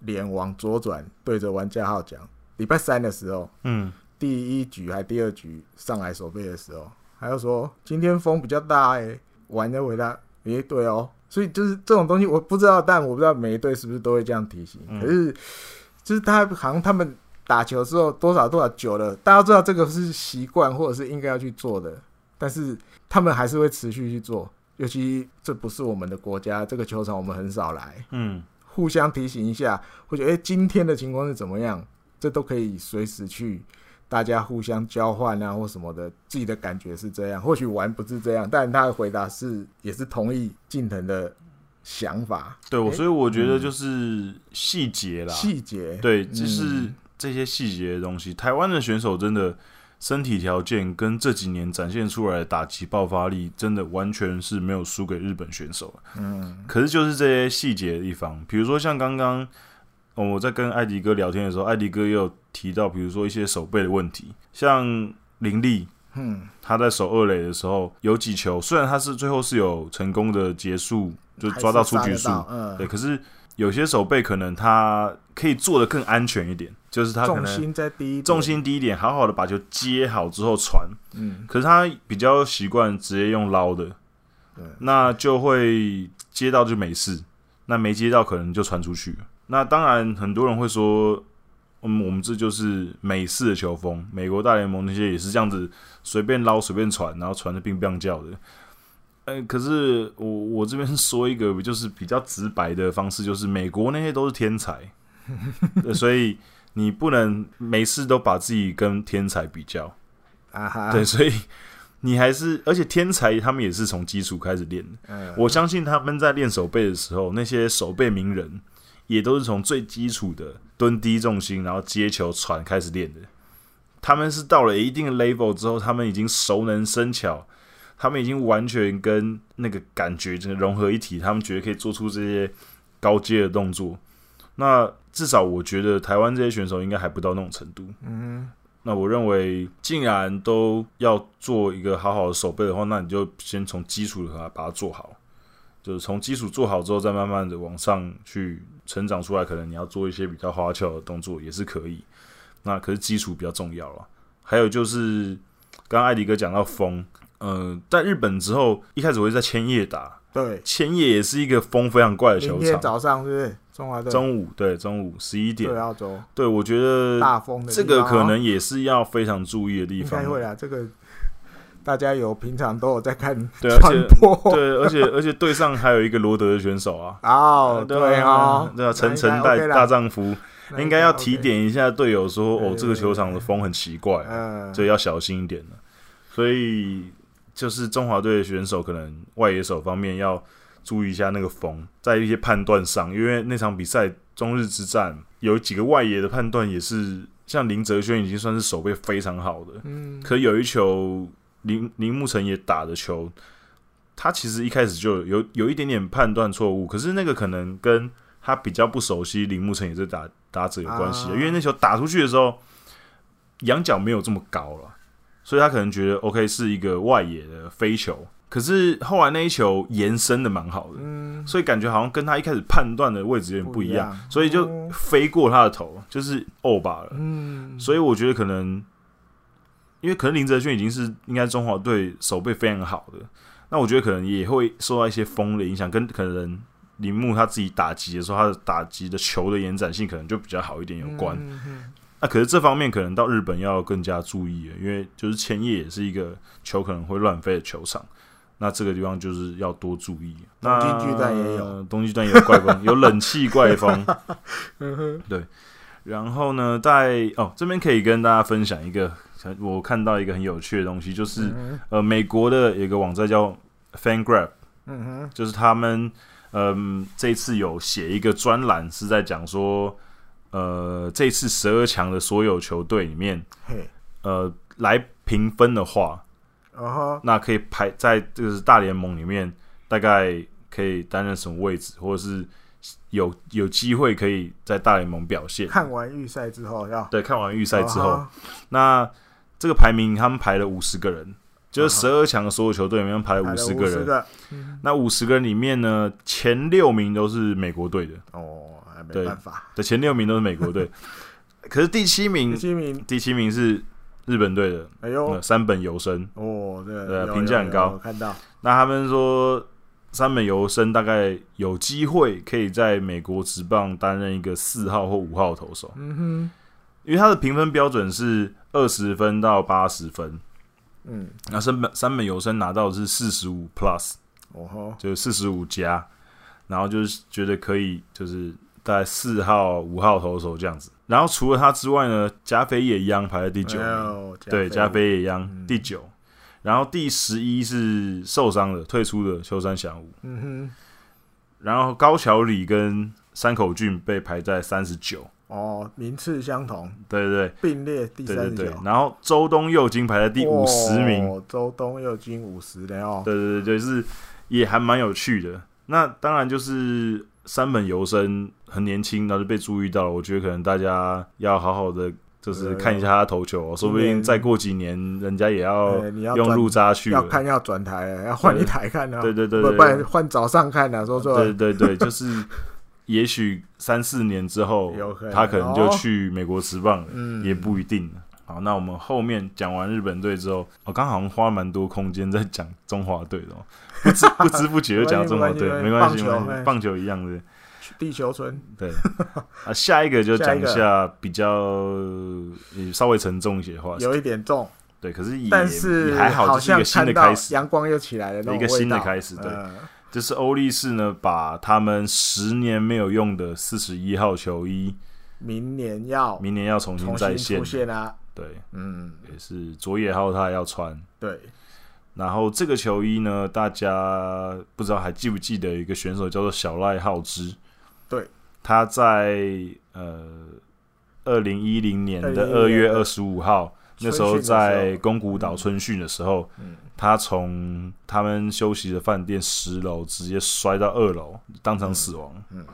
脸往左转，对着玩家号讲，礼拜三的时候，嗯，第一局还第二局上来守备的时候，他就说今天风比较大哎，玩家回答，诶，对哦。所以就是这种东西，我不知道，但我不知道每一队是不是都会这样提醒。可是，就是他好像他们打球之后多少多少久了，大家知道这个是习惯或者是应该要去做的，但是他们还是会持续去做。尤其这不是我们的国家，这个球场我们很少来，嗯，互相提醒一下，或者哎今天的情况是怎么样，这都可以随时去。大家互相交换啊，或什么的，自己的感觉是这样。或许玩不是这样，但他的回答是也是同意近藤的想法。对，我所以我觉得就是细节啦，细节对，就是这些细节的东西。台湾的选手真的身体条件跟这几年展现出来的打击爆发力，真的完全是没有输给日本选手。嗯，可是就是这些细节的地方，比如说像刚刚。我在跟艾迪哥聊天的时候，艾迪哥也有提到，比如说一些手背的问题，像林立，嗯，他在守二垒的时候有几球，虽然他是最后是有成功的结束，就抓到出局数，嗯，对，可是有些手背可能他可以做的更安全一点，就是他可能重心在低，重心低一点，好好的把球接好之后传，嗯，可是他比较习惯直接用捞的，对，那就会接到就没事，那没接到可能就传出去了。那当然，很多人会说，嗯，我们这就是美式的球风，美国大联盟那些也是这样子，随便捞随便传，然后传的乒乓叫的。嗯，可是我我这边说一个，就是比较直白的方式，就是美国那些都是天才，所以你不能每次都把自己跟天才比较啊哈。对，所以你还是，而且天才他们也是从基础开始练的。我相信他们在练手背的时候，那些手背名人。也都是从最基础的蹲低重心，然后接球传开始练的。他们是到了一定的 level 之后，他们已经熟能生巧，他们已经完全跟那个感觉就融合一体，他们觉得可以做出这些高阶的动作。那至少我觉得台湾这些选手应该还不到那种程度。嗯，那我认为，既然都要做一个好好的手背的话，那你就先从基础的把它做好。就是从基础做好之后，再慢慢的往上去成长出来。可能你要做一些比较花俏的动作也是可以。那可是基础比较重要了。还有就是，刚刚艾迪哥讲到风，嗯，在日本之后，一开始会在千叶打。对，千叶也是一个风非常怪的球场。早上是不是？中华队中午对中午十一点。对澳洲。对，我觉得大风这个可能也是要非常注意的地方。应该会啊，这个。大家有平常都有在看对，而且 对，而且而且队上还有一个罗德的选手啊，哦，对啊，对啊，陈晨带大丈夫应该要提点一下队友说，哦，这个球场的风很奇怪，嗯，所以要小心一点了。所以就是中华队的选手可能外野手方面要注意一下那个风，在一些判断上，因为那场比赛中日之战有几个外野的判断也是像林哲轩已经算是手背非常好的，嗯，可有一球林林木成也打的球，他其实一开始就有有一点点判断错误，可是那个可能跟他比较不熟悉林木成也是打打者有关系，因为那球打出去的时候，仰角没有这么高了，所以他可能觉得 OK 是一个外野的飞球。可是后来那一球延伸的蛮好的，所以感觉好像跟他一开始判断的位置有点不一样，所以就飞过他的头，就是欧巴了。嗯，所以我觉得可能，因为可能林哲轩已经是应该中华队手背非常好的，那我觉得可能也会受到一些风的影响，跟可能铃木他自己打击的时候，他的打击的球的延展性可能就比较好一点有关。那可是这方面可能到日本要更加注意了，因为就是千叶也是一个球可能会乱飞的球场。那这个地方就是要多注意。东京巨蛋也有，东京巨蛋也有怪风，有冷气怪风。对。然后呢，在哦这边可以跟大家分享一个，我看到一个很有趣的东西，就是呃美国的有一个网站叫 FanGraph，嗯哼，就是他们嗯这次有写一个专栏，是在讲说呃这次十二强的所有球队里面，呃来评分的话。那可以排在就是大联盟里面，大概可以担任什么位置，或者是有有机会可以在大联盟表现？看完预赛之后要。对，看完预赛之后，那这个排名他们排了五十个人，就是十二强的所有球队里面排了五十个人。那五十个人里面呢，前六名都是美国队的。哦，没办法，的前六名都是美国队，可是第七名，第七名，第七名是。日本队的，哎呦，三本游生。哦，对，评价很高。看到，那他们说三本游生大概有机会可以在美国职棒担任一个四号或五号投手。嗯哼，因为他的评分标准是二十分到八十分。嗯，那三本三本游生拿到的是四十五 plus，哦吼，就是四十五加，然后就是觉得可以，就是在四号、五号投手这样子。然后除了他之外呢，加菲野央排在第九名，对，加菲野央第九。然后第十一是受伤的退出的秋山翔吾，嗯哼。然后高桥里跟山口俊被排在三十九，哦，名次相同，对对对，并列第三十九。然后周东佑金排在第五十名，周东佑金五十的哦，对对对，是也还蛮有趣的。那当然就是。三本游生很年轻，然后就被注意到了。我觉得可能大家要好好的，就是看一下他投球，说不定再过几年，人家也要用入渣去，要看要转台，要换一台看啊。对对对，不然换早上看啊，说说。对对对，就是也许三四年之后，他可能就去美国职棒了，也不一定。好，那我们后面讲完日本队之后，我刚好像花蛮多空间在讲中华队的。不知不知不觉就讲中国队，没关系，棒球一样的。地球村。对。啊，下一个就讲一下 比较稍微沉重一些话，有一点重，对，可是但是还好，好像新的开始，阳光又起来了，一个新的开始，对，就是欧力士呢，把他们十年没有用的四十一号球衣，明年要明年要重新再现。出现啊，对，嗯，也是佐野浩他要穿，对。然后这个球衣呢，大家不知道还记不记得一个选手叫做小赖浩之？对，他在呃二零一零年的二月二十五号，那时候在宫古岛春训的时候，他从他们休息的饭店十楼直接摔到二楼，当场死亡。嗯，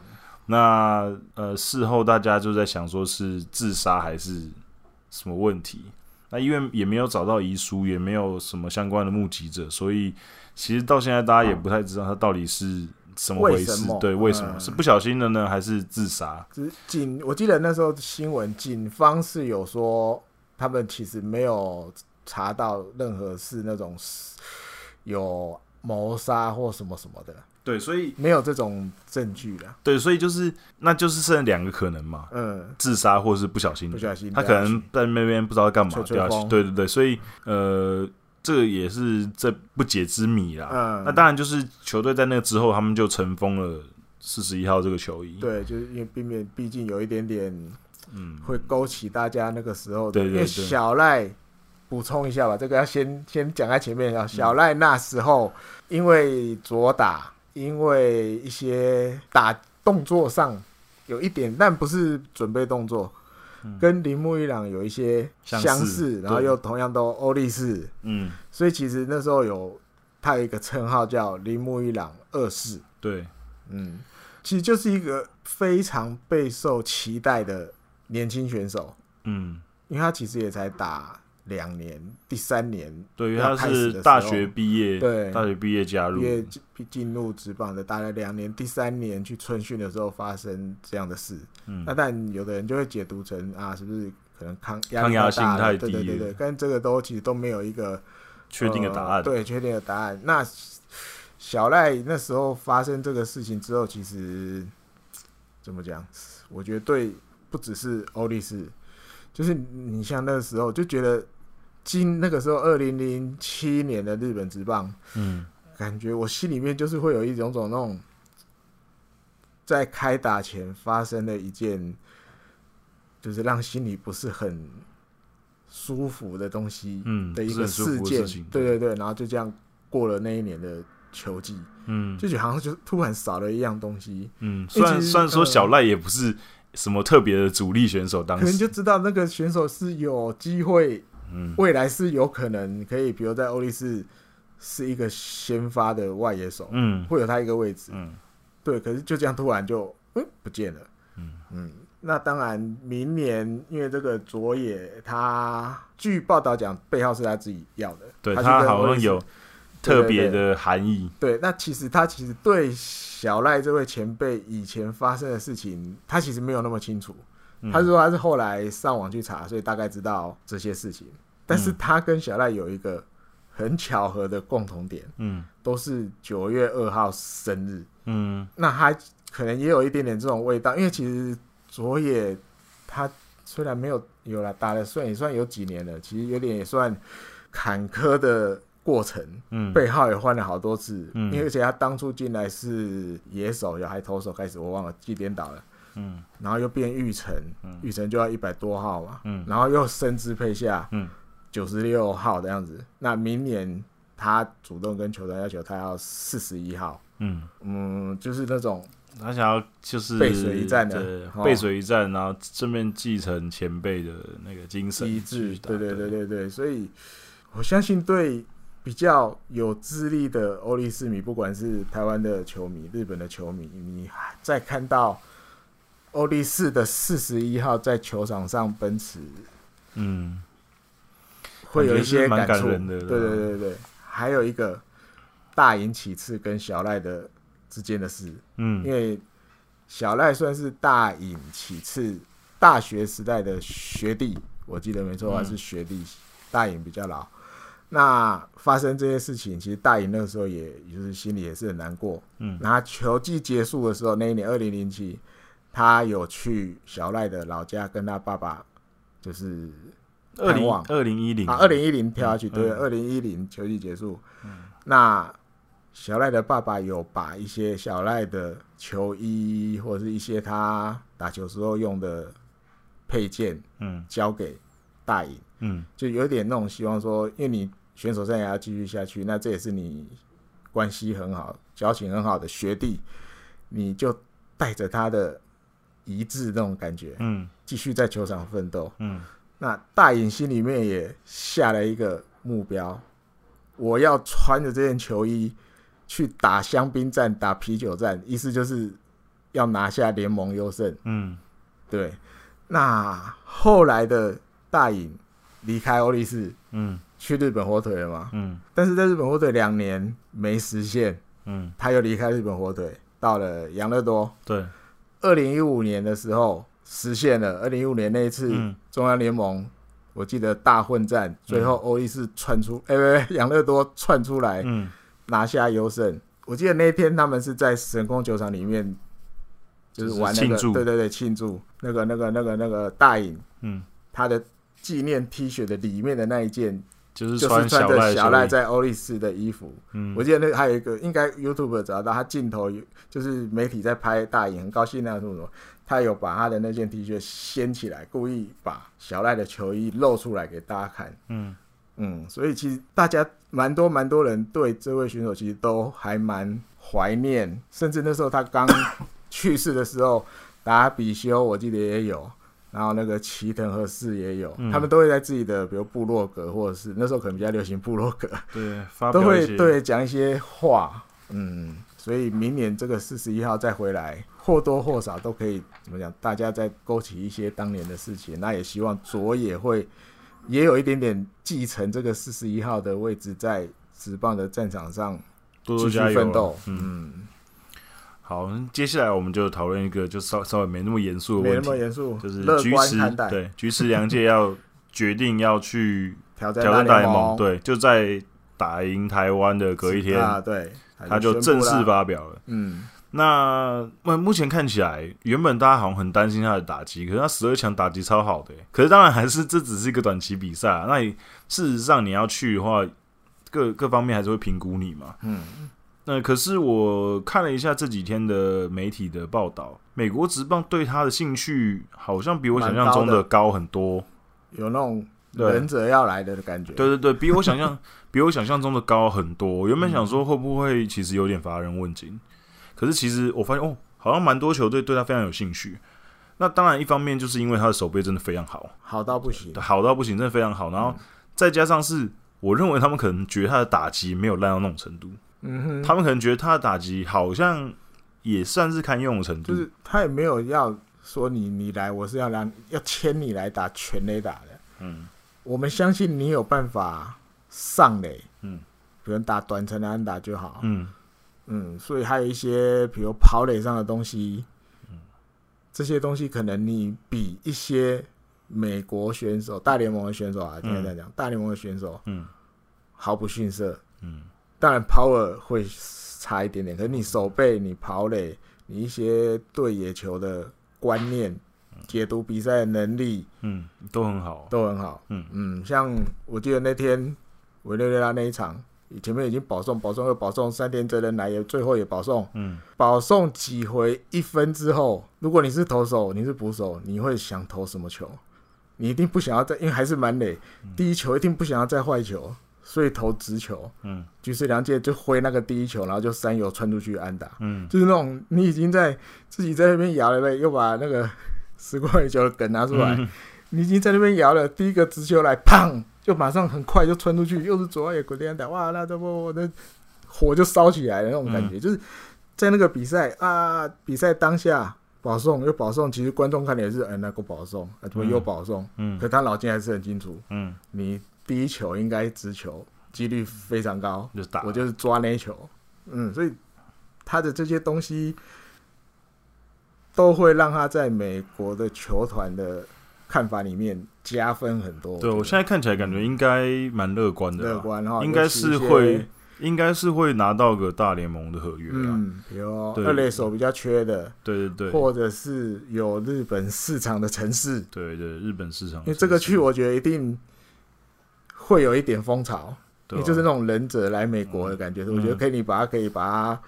那呃事后大家就在想，说是自杀还是什么问题？那因为也没有找到遗书，也没有什么相关的目击者，所以其实到现在大家也不太知道他到底是什么回事。对，为什么是不小心的呢？还是自杀？警，我记得那时候新闻，警方是有说他们其实没有查到任何是那种有谋杀或什么什么的。对，所以没有这种证据了。对，所以就是，那就是剩两个可能嘛。嗯，自杀或是不小心，不小心，他可能在那边不知道干嘛掉下去。对对对，所以呃，这个也是这不解之谜啦。嗯，那当然就是球队在那之后，他们就尘封了四十一号这个球衣。对，就是因为避免，毕竟有一点点，嗯，会勾起大家那个时候的。因为小赖补充一下吧，这个要先先讲在前面啊。小赖那时候因为左打。因为一些打动作上有一点，但不是准备动作，跟铃木一朗有一些相相似然后又同样都欧力士，嗯，所以其实那时候有他有一个称号叫铃木一朗二世，对，嗯，其实就是一个非常备受期待的年轻选手，嗯，因为他其实也才打两年，第三年对，他是大学毕业，对。大学毕业加入。毕业进进入职棒的大概两年，第三年去春训的时候发生这样的事，嗯。那但有的人就会解读成啊，是不是可能抗抗压性太低对对对对，但这个都其实都没有一个确定的答案，呃对，确定的答案。那小赖那时候发生这个事情之后，其实怎么讲？我觉得对，不只是欧力士，就是你像那个时候就觉得，今那个时候二零零七年的日本职棒，嗯。感觉我心里面就是会有一种种那种，在开打前发生的一件，就是让心里不是很舒服的东西嗯，的一个事件。对。对对，然后就这样过了那一年的球季，嗯。就觉得好像就突然少了一样东西，嗯，虽然虽然说呃小赖也不是什么特别的主力选手，当时，可能就知道那个选手是有机会，嗯未来是有可能可以，比如在欧力士是一个先发的外野手，嗯会有他一个位置，嗯对，可是就这样突然就嗯不见了。嗯嗯，那当然，明年因为这个佐野，他据报道讲背号是他自己要的，对他他好像有特别的含义，对。那其实他其实对小赖这位前辈以前发生的事情，他其实没有那么清楚。嗯他是说他是后来上网去查，所以大概知道这些事情。但是嗯。他跟小赖有一个很巧合的共同点，嗯。都是九月二号生日。嗯。那他可能也有一点点这种味道，因为其实佐野他虽然没有有了打了算也算有几年了，其实有点也算坎坷的过程，嗯，背号也换了好多次，嗯。因为而且他当初进来是野手，有还投手开始，我忘了记颠倒了，嗯。然后又变玉成，嗯。玉成就要一百多号嘛，嗯。然后又升支配下嗯九十六号的样子，那明年他主动跟球团要求他要四十一号，嗯，嗯，就是那种。他想要就是背水一战的背水一战，然后顺便继承前辈的那个精神，机制对对。对，对对，所以我相信对比较有资历的欧力士迷，不管是台湾的球迷、日本的球迷，你再看到欧力士的四十一号在球场上奔驰，嗯会有一些感触。感的对对对对对，还有一个大隐启次跟小赖的之间的事，嗯因嗯为小赖算是大隐启次大学时代的学弟，我记得没错，嗯还是学弟，大隐比较老。那发生这些事情，其实大隐那个时候也就是心里也是很难过。嗯那球季结束的时候，那一年二零零七，他有去小赖的老家跟他爸爸，就是二零二零一零。啊，二零一零跳下去，嗯对，嗯。二零一零球季结束。那小赖的爸爸有把一些小赖的球衣或者是一些他打球时候用的配件嗯。交给大影，嗯。就有点那种希望说，因为你选手生涯要继续下去，那这也是你关系很好、交情很好的学弟，你就带着他的遗志那种感觉，嗯。继续在球场奋斗。嗯那大隐心里面也下了一个目标，我要穿着这件球衣去打香槟战、打啤酒战，意思就是要拿下联盟优胜。嗯对，那后来的大隐离开欧力士嗯去日本火腿了嘛？嗯但是在日本火腿两年没实现，嗯，他又离开日本火腿，到了养乐多。对，二零一五年的时候实现了，二零一五年那一次嗯。中央联盟，我记得大混战，最后欧力士窜出，哎、不不，养乐多窜出来嗯。拿下优胜。我记得那一天他们是在神宫球场里面，就是玩那个，庆祝对对对，庆祝。那个那个那个那个大影嗯，他的纪念 T 恤的里面的那一件，就是就是穿着小赖，在欧力士的衣服。嗯。我记得那个还有一个，应该 YouTube 找到他镜头有，就是媒体在拍大影，很高兴那样什么什么，他有把他的那件 T 恤掀起来，故意把小赖的球衣露出来给大家看。嗯。嗯，所以其实大家蛮多蛮多人对这位选手其实都还蛮怀念，甚至那时候他刚去世的时候，达比修我记得也有，然后那个齐藤和四也有，他们都会在自己的比如部落格，或者是那时候可能比较流行部落格，对，都会对讲一些话，嗯，所以明年这个四十一号再回来，或多或少都可以怎么讲？大家在勾起一些当年的事情，那也希望佐野会也有一点点继承这个四十一号的位置，在直棒的战场上继续奋斗，嗯。好，接下来我们就讨论一个，就稍稍微没那么严肃的问题，没那么严肃，就是菊池对菊池良介要决定要去 挑战大联盟，对，就在打赢台湾的隔一天啊，对，他就正式发表了。嗯，那那目前看起来，原本大家好像很担心他的打击，可是他十二强打击超好的，可是当然还是这只是一个短期比赛，那事实上你要去的话，各各方面还是会评估你嘛，嗯。那可是我看了一下这几天的媒体的报道，美国职棒对他的兴趣好像比我想象中的高很多，有那种忍者要来的感觉。对对对，比我想象 比我想象中的高很多。我原本想说会不会其实有点乏人问津，可是其实我发现哦，好像蛮多球队对他非常有兴趣。那当然一方面就是因为他的手背真的非常好，好到不行，好到不行，真的非常好。然后再加上是我认为他们可能觉得他的打击没有烂到那种程度。嗯哼，他们可能觉得他的打击好像也算是堪用的程度，就是他也没有要说你你来，我是要让要牵你来打全垒打的。嗯，我们相信你有办法上垒，嗯，比如打短程的安打就好。嗯嗯，所以还有一些比如跑垒上的东西，嗯，这些东西可能你比一些美国选手、大联盟的选手啊，今天在讲大联盟的选手，嗯，毫不逊色，嗯。当然，power 会差一点点，可是你手背、你跑垒、你一些对野球的观念、解读比赛的能力，嗯，都很好，都很好。嗯。嗯，像我记得那天委内瑞拉那一场，前面已经保送、保送又保送，三天责任来也最后也保送。嗯，保送几回一分之后，如果你是投手，你是捕手，你会想投什么球？你一定不想要再，因为还是满垒，第一球一定不想要再坏球。所以投直球，嗯，就是梁介就挥那个第一球，然后就三游穿出去安打，嗯，就是那种你已经在自己在那边摇了呗，又把那个时光羽球的梗拿出来，你已经在那边摇了，第一个直球来，砰，就马上很快就穿出去，又是左外野滚地打，哇，那这不我的火就烧起来了那种感觉，就是在那个比赛啊，比赛当下保送又保送，其实观众看的也是哎那个保送，怎么又保送，嗯，可他脑筋还是很清楚，嗯，你。第一球应该直球，几率非常高。我就是抓那一球，嗯，所以他的这些东西都会让他在美国的球团的看法里面加分很多。对我现在看起来感觉应该蛮乐观的，乐观哈，应该是会，应该是会拿到个大联盟的合约嗯，比如二垒手比较缺的，对对对，或者是有日本市场的城市，对对，日本市场，因为这个去我觉得一定。会有一点风潮，也就是那种忍者来美国的感觉。我觉得可以，你把它可以把它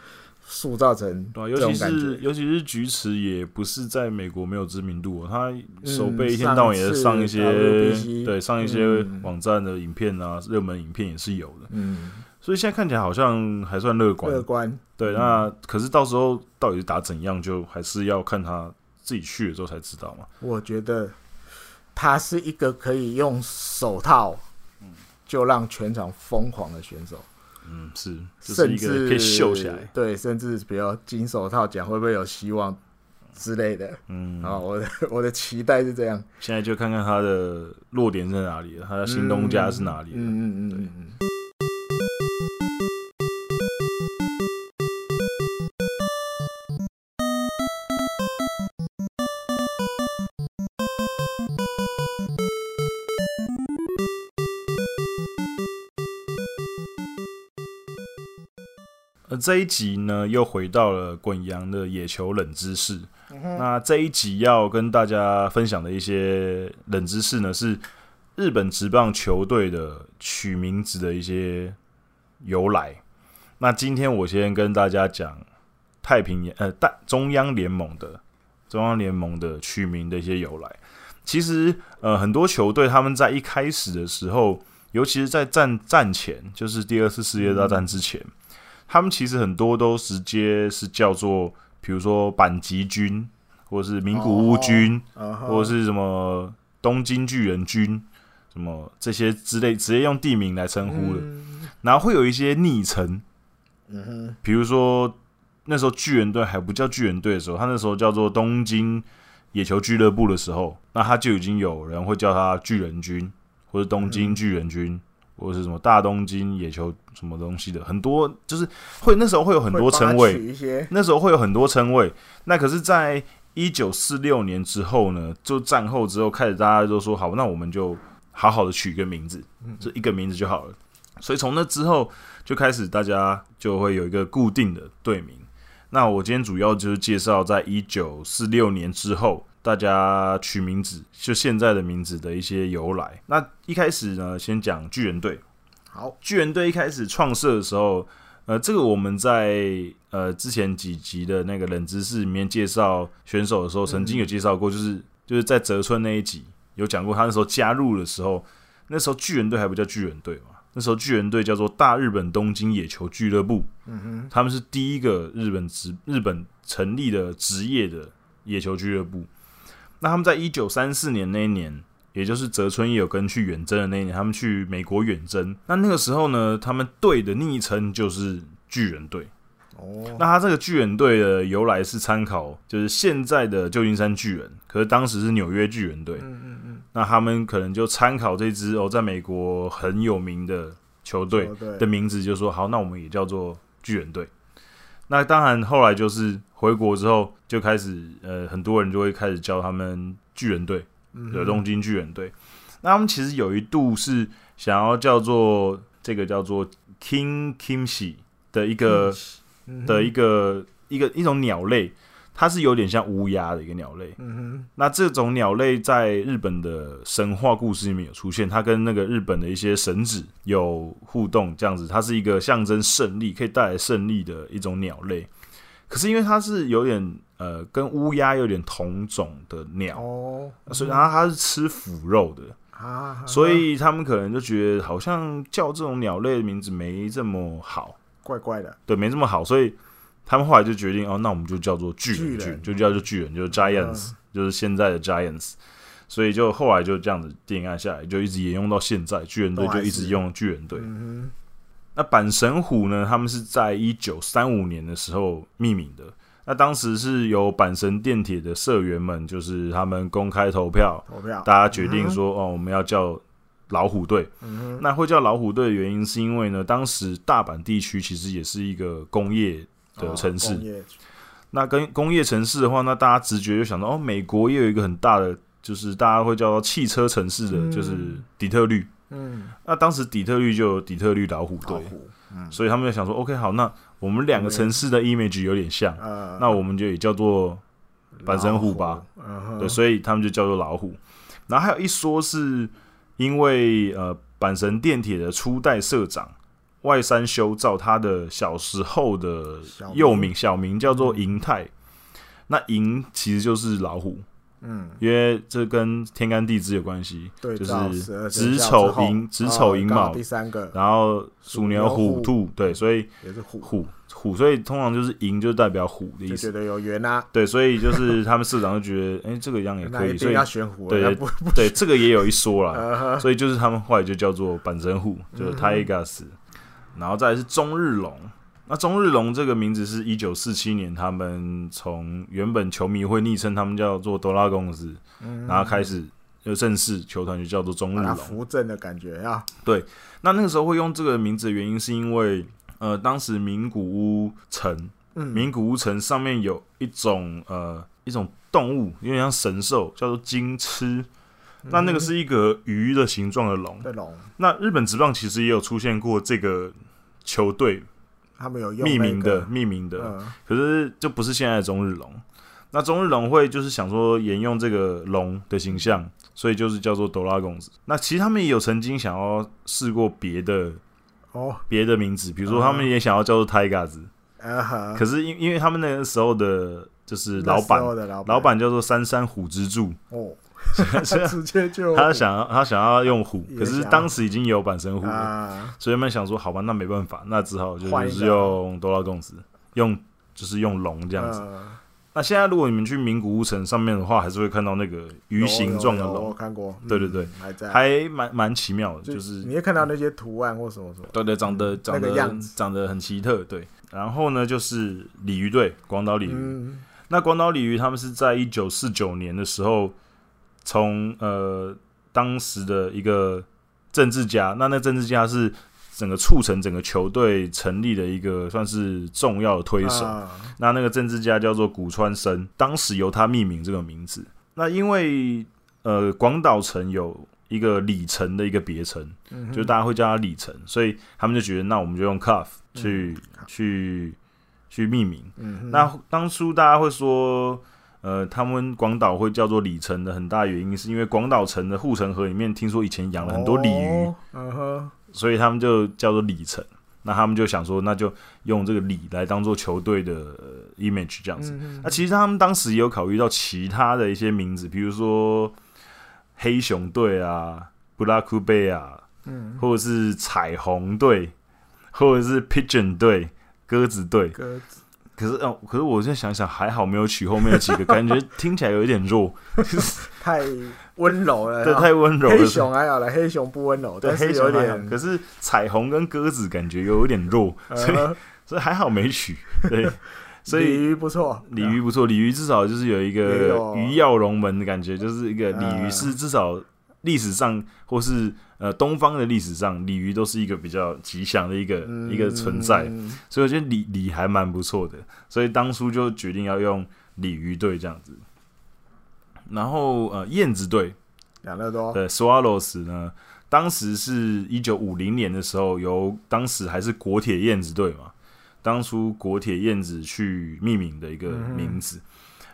塑造成对，尤其是尤其是菊池也不是在美国没有知名度，他手背一天到晚也是上一些对上一些网站的影片啊，热门影片也是有的。嗯，所以现在看起来好像还算乐观。乐观对，那可是到时候到底是打怎样，就还是要看他自己去了之后才知道嘛。我觉得他是一个可以用手套。就让全场疯狂的选手，嗯，是，甚至可以秀起来，对，甚至比如金手套奖会不会有希望之类的，嗯，啊，我的 我的期待是这样，现在就看看他的弱点在哪里了，他的新东家是哪里，嗯嗯嗯嗯。这一集呢，又回到了滚阳的野球冷知识。那这一集要跟大家分享的一些冷知识呢，是日本职棒球队的取名字的一些由来。那今天我先跟大家讲太平洋呃大中央联盟的中央联盟的取名的一些由来。其实呃很多球队他们在一开始的时候，尤其是在战战前，就是第二次世界大战之前。他们其实很多都直接是叫做，比如说阪急军或者是名古屋军，或者是什么东京巨人军，什么这些之类，直接用地名来称呼的。然后会有一些昵称，嗯哼，比如说那时候巨人队还不叫巨人队的时候，他那时候叫做东京野球俱乐部的时候，那他就已经有人会叫他巨人军，或者东京巨人军。或者是什么大东京野球什么东西的，很多就是会那时候会有很多称谓，那时候会有很多称谓。那可是，在一九四六年之后呢，就战后之后开始，大家都说好，那我们就好好的取一个名字，这一个名字就好了。所以从那之后就开始，大家就会有一个固定的队名。那我今天主要就是介绍，在一九四六年之后。大家取名字，就现在的名字的一些由来。那一开始呢，先讲巨人队。好，巨人队一开始创设的时候，呃，这个我们在呃之前几集的那个冷知识里面介绍选手的时候，曾经有介绍过，就是就是在泽村那一集有讲过，他那时候加入的时候，那时候巨人队还不叫巨人队嘛，那时候巨人队叫做大日本东京野球俱乐部。嗯哼，他们是第一个日本职日本成立的职业的野球俱乐部。那他们在一九三四年那一年，也就是泽村也有跟去远征的那一年，他们去美国远征。那那个时候呢，他们队的昵称就是巨人队。哦，那他这个巨人队的由来是参考，就是现在的旧金山巨人，可是当时是纽约巨人队。嗯嗯嗯。那他们可能就参考这支哦，在美国很有名的球队的名字，就说好，那我们也叫做巨人队。那当然，后来就是回国之后就开始，呃，很多人就会开始叫他们巨人队，的东京巨人队。那他们其实有一度是想要叫做这个叫做 King Kimchi 的一个的一个一个一种鸟类。它是有点像乌鸦的一个鸟类，嗯哼。那这种鸟类在日本的神话故事里面有出现，它跟那个日本的一些神祇有互动，这样子，它是一个象征胜利、可以带来胜利的一种鸟类。可是因为它是有点呃跟乌鸦有点同种的鸟，哦，所以它它是吃腐肉的啊，所以他们可能就觉得好像叫这种鸟类的名字没这么好，怪怪的，对，没这么好，所以。他们后来就决定哦，那我们就叫做巨人，就叫做巨人，就是 Giants，就是现在的 Giants。所以就后来就这样子定案下来，就一直沿用到现在。巨人队就一直用巨人队。那阪神虎呢？他们是在一九三五年的时候命名的。那当时是由阪神电铁的社员们，就是他们公开投票，投票，大家决定说哦，我们要叫老虎队。那会叫老虎队的原因，是因为呢，当时大阪地区其实也是一个工业。的城市，那跟工业城市的话，那大家直觉就想到哦，美国也有一个很大的，就是大家会叫做汽车城市的，就是底特律。嗯，那当时底特律就有底特律老虎队，所以他们就想说，OK，好，那我们两个城市的 image 有点像，那我们就也叫做阪神虎吧。对，所以他们就叫做老虎。然后还有一说是因为呃，阪神电铁的初代社长。外山修造他的小时候的幼名小名叫做银泰，那银其实就是老虎，嗯，因为这跟天干地支有关系，对，就是子丑寅子丑寅卯第三个，然后鼠牛虎兔，对，所以也是虎。虎虎，所以通常就是寅就代表虎的意思，觉得有缘啊，对，所以就是 他们社长就觉得，哎，这个样也可以，所以要选虎，对对对，这个也有一说了，所以就是他们后来就叫做板神虎，就是 Tigers。然后再是中日龙，那中日龙这个名字是一九四七年，他们从原本球迷会昵称他们叫做多拉公司，然后开始就正式球团就叫做中日龙，扶正的感觉啊。对，那那个时候会用这个名字的原因，是因为呃，当时名古屋城，名古屋城上面有一种呃一种动物，有点像神兽，叫做金翅。那那个是一个鱼的形状的龙，龙。那日本职棒其实也有出现过这个。球队，他们有命名的，命名的，可是就不是现在的中日龙。那中日龙会就是想说沿用这个龙的形象，所以就是叫做哆啦公子。那其实他们也有曾经想要试过别的哦，别的名字，比如说他们也想要叫做泰嘎子，可是因因为他们那个时候的就是老板，老板叫做三山虎之助。哦。直接就他想要他想要用虎，可是当时已经有板神虎了，所以他们想说好吧，那没办法，那只好就是用多拉贡子，用就是用龙这样子。那现在如果你们去名古屋城上面的话，还是会看到那个鱼形状的龙，看过，对对对，还蛮蛮奇妙的，就是你会看到那些图案或什么什么。对对，长得长得样子长得很奇特，对。然后呢，就是鲤鱼队，广岛鲤鱼。嗯，那广岛鲤鱼他们是在一九四九年的时候，从呃当时的一个政治家，那那政治家是整个促成整个球队成立的一个算是重要的推手。啊那那个政治家叫做古川生，当时由他命名这个名字。那因为呃广岛城有一个里程的一个别称，嗯就大家会叫它里程，所以他们就觉得那我们就用 cuff 去、去去命名。嗯那当初大家会说，呃，他们广岛会叫做里城的很大原因，是因为广岛城的护城河里面听说以前养了很多鲤鱼，哦嗯哼，所以他们就叫做里城。那他们就想说，那就用这个里来当做球队的呃 image 这样子。嗯那其实他们当时也有考虑到其他的一些名字，比如说黑熊队啊、布拉库贝啊，嗯，或者是彩虹队，或者是 pigeon 队、鸽子队。鸽子可是哦，可是我现在想想，还好没有取后面的几个，感觉听起来有一点弱，太温柔了，对，太温柔了。黑熊还好了，黑熊不温柔，对黑熊有，点可是彩虹跟鸽子感觉有一点弱，所以呃。所以还好没取。对，所以鲤以鱼不错，鲤鱼不错，鲤鱼至少就是有一个鱼跃龙门的感觉，就是一个鲤鱼嗯是至少历史上或是呃东方的历史上，鲤鱼都是一个比较吉祥的一个、嗯。一个存在。嗯所以我觉得鲤鲤还蛮不错的，所以当初就决定要用鲤鱼队这样子。然后呃，燕子队。养乐多，的 Swallows 呢，当时是一九五零年的时候，由当时还是国铁燕子队嘛，当初国铁燕子去命名的一个名字，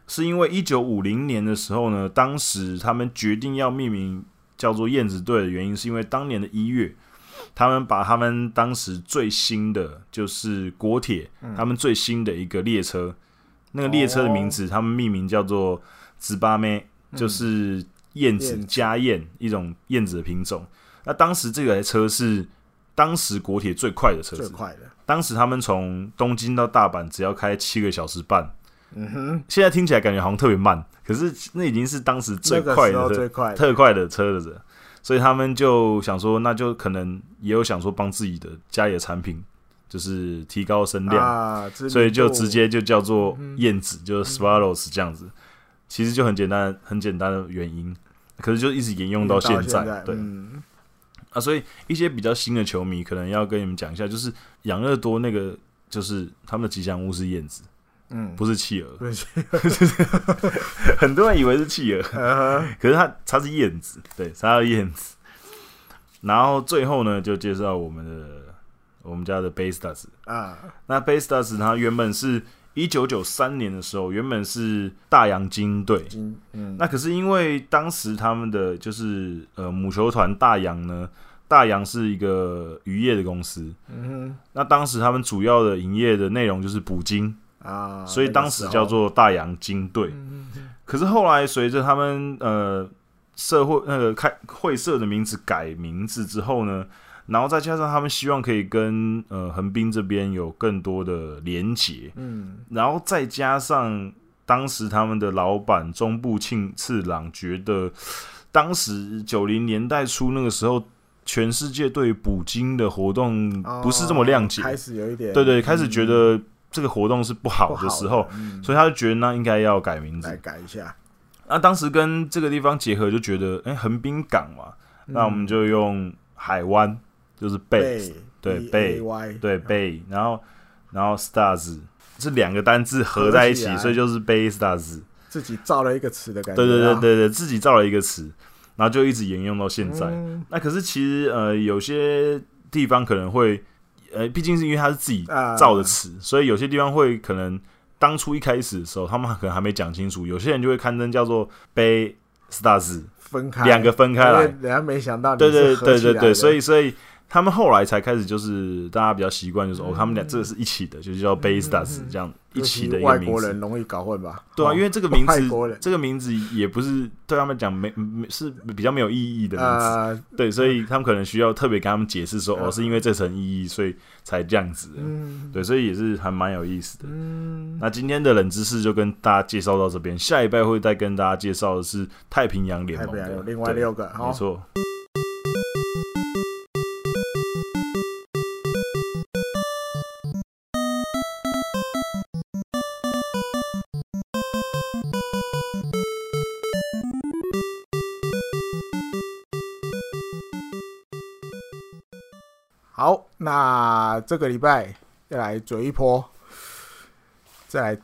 是因为一九五零年的时候呢，当时他们决定要命名叫做燕子队的原因，是因为当年的一月。他们把他们当时最新的，就是国铁，他们最新的一个列车，那个列车的名字，他们命名叫做“直巴妹”，就是燕子燕子家燕一种燕子的品种。那当时这台车是当时国铁最快的车子，最快的，当时他们从东京到大阪只要开七个小时半，嗯哼，现在听起来感觉好像特别慢，可是那已经是当时最快的车最快的，特快的车了，所以他们就想说，那就可能也有想说帮自己的家里的产品就是提高声量，啊，所以就直接就叫做嗯燕子，就是 swallows 这样子。其实就很简单，很简单的原因，可是就一直沿用到现在，对、嗯。啊，所以一些比较新的球迷可能要跟你们讲一下，就是养乐多那个，就是他们的吉祥物是燕子，嗯，不是企鹅，很多人以为是企鹅，呃可是它它是燕子，对，它叫燕子。然后最后呢，就介绍我们的我们家的 Bay Stars。啊，那 Stars 它原本是一九九三年的时候，原本是大洋鲸队。金，嗯，那可是因为当时他们的就是呃母球团大洋呢，大洋是一个渔业的公司。嗯那当时他们主要的营业的内容就是捕鲸，哼，啊，所以当时叫做大洋金队。嗯可是后来随着他们呃社会那个开会社的名字改名字之后呢，然后再加上他们希望可以跟呃横滨这边有更多的连结，嗯。然后再加上当时他们的老板中部庆次郎觉得，当时九零年代初那个时候，全世界对捕鲸的活动哦不是这么谅解，开始有一点，对对，开始觉嗯。得这个活动是不好的时候，嗯所以他就觉得那应该要改名字来。改一下，那当时跟这个地方结合，就觉得哎，横滨港嘛，那我们就用海湾，就是 bay，对 bay，对 bay，然后然后 stars 这两个单字合在一起，起所以就是 bay stars。自己造了一个词的感觉，对对对啊，对对，自己造了一个词，然后就一直沿用到现在。嗯那可是其实呃，有些地方可能会呃，毕竟是因为他是自己啊。造的词，所以有些地方会可能当初一开始的时候，他们可能还没讲清楚，有些人就会刊登叫做 bay stars，分开。两个分开来。人家没想到对对对对对，所以所以他们后来才开始就是大家比较习惯，就是、哦嗯，他们俩这个是一起的，就是叫 Bay Stars 这样。一起的外国人容易搞混吧？对啊，因为这个名字，国这个名字也不是对他们讲没没是比较没有意义的名字，对，所以他们可能需要特别跟他们解释说，哦，是因为这层意义，所以才这样子。嗯，对，所以也是还蛮有意思的。嗯，那今天的冷知识就跟大家介绍到这边，下一拜会再跟大家介绍的是太平洋联盟的另外六个，没错。那这个礼拜要来嘴一波，再来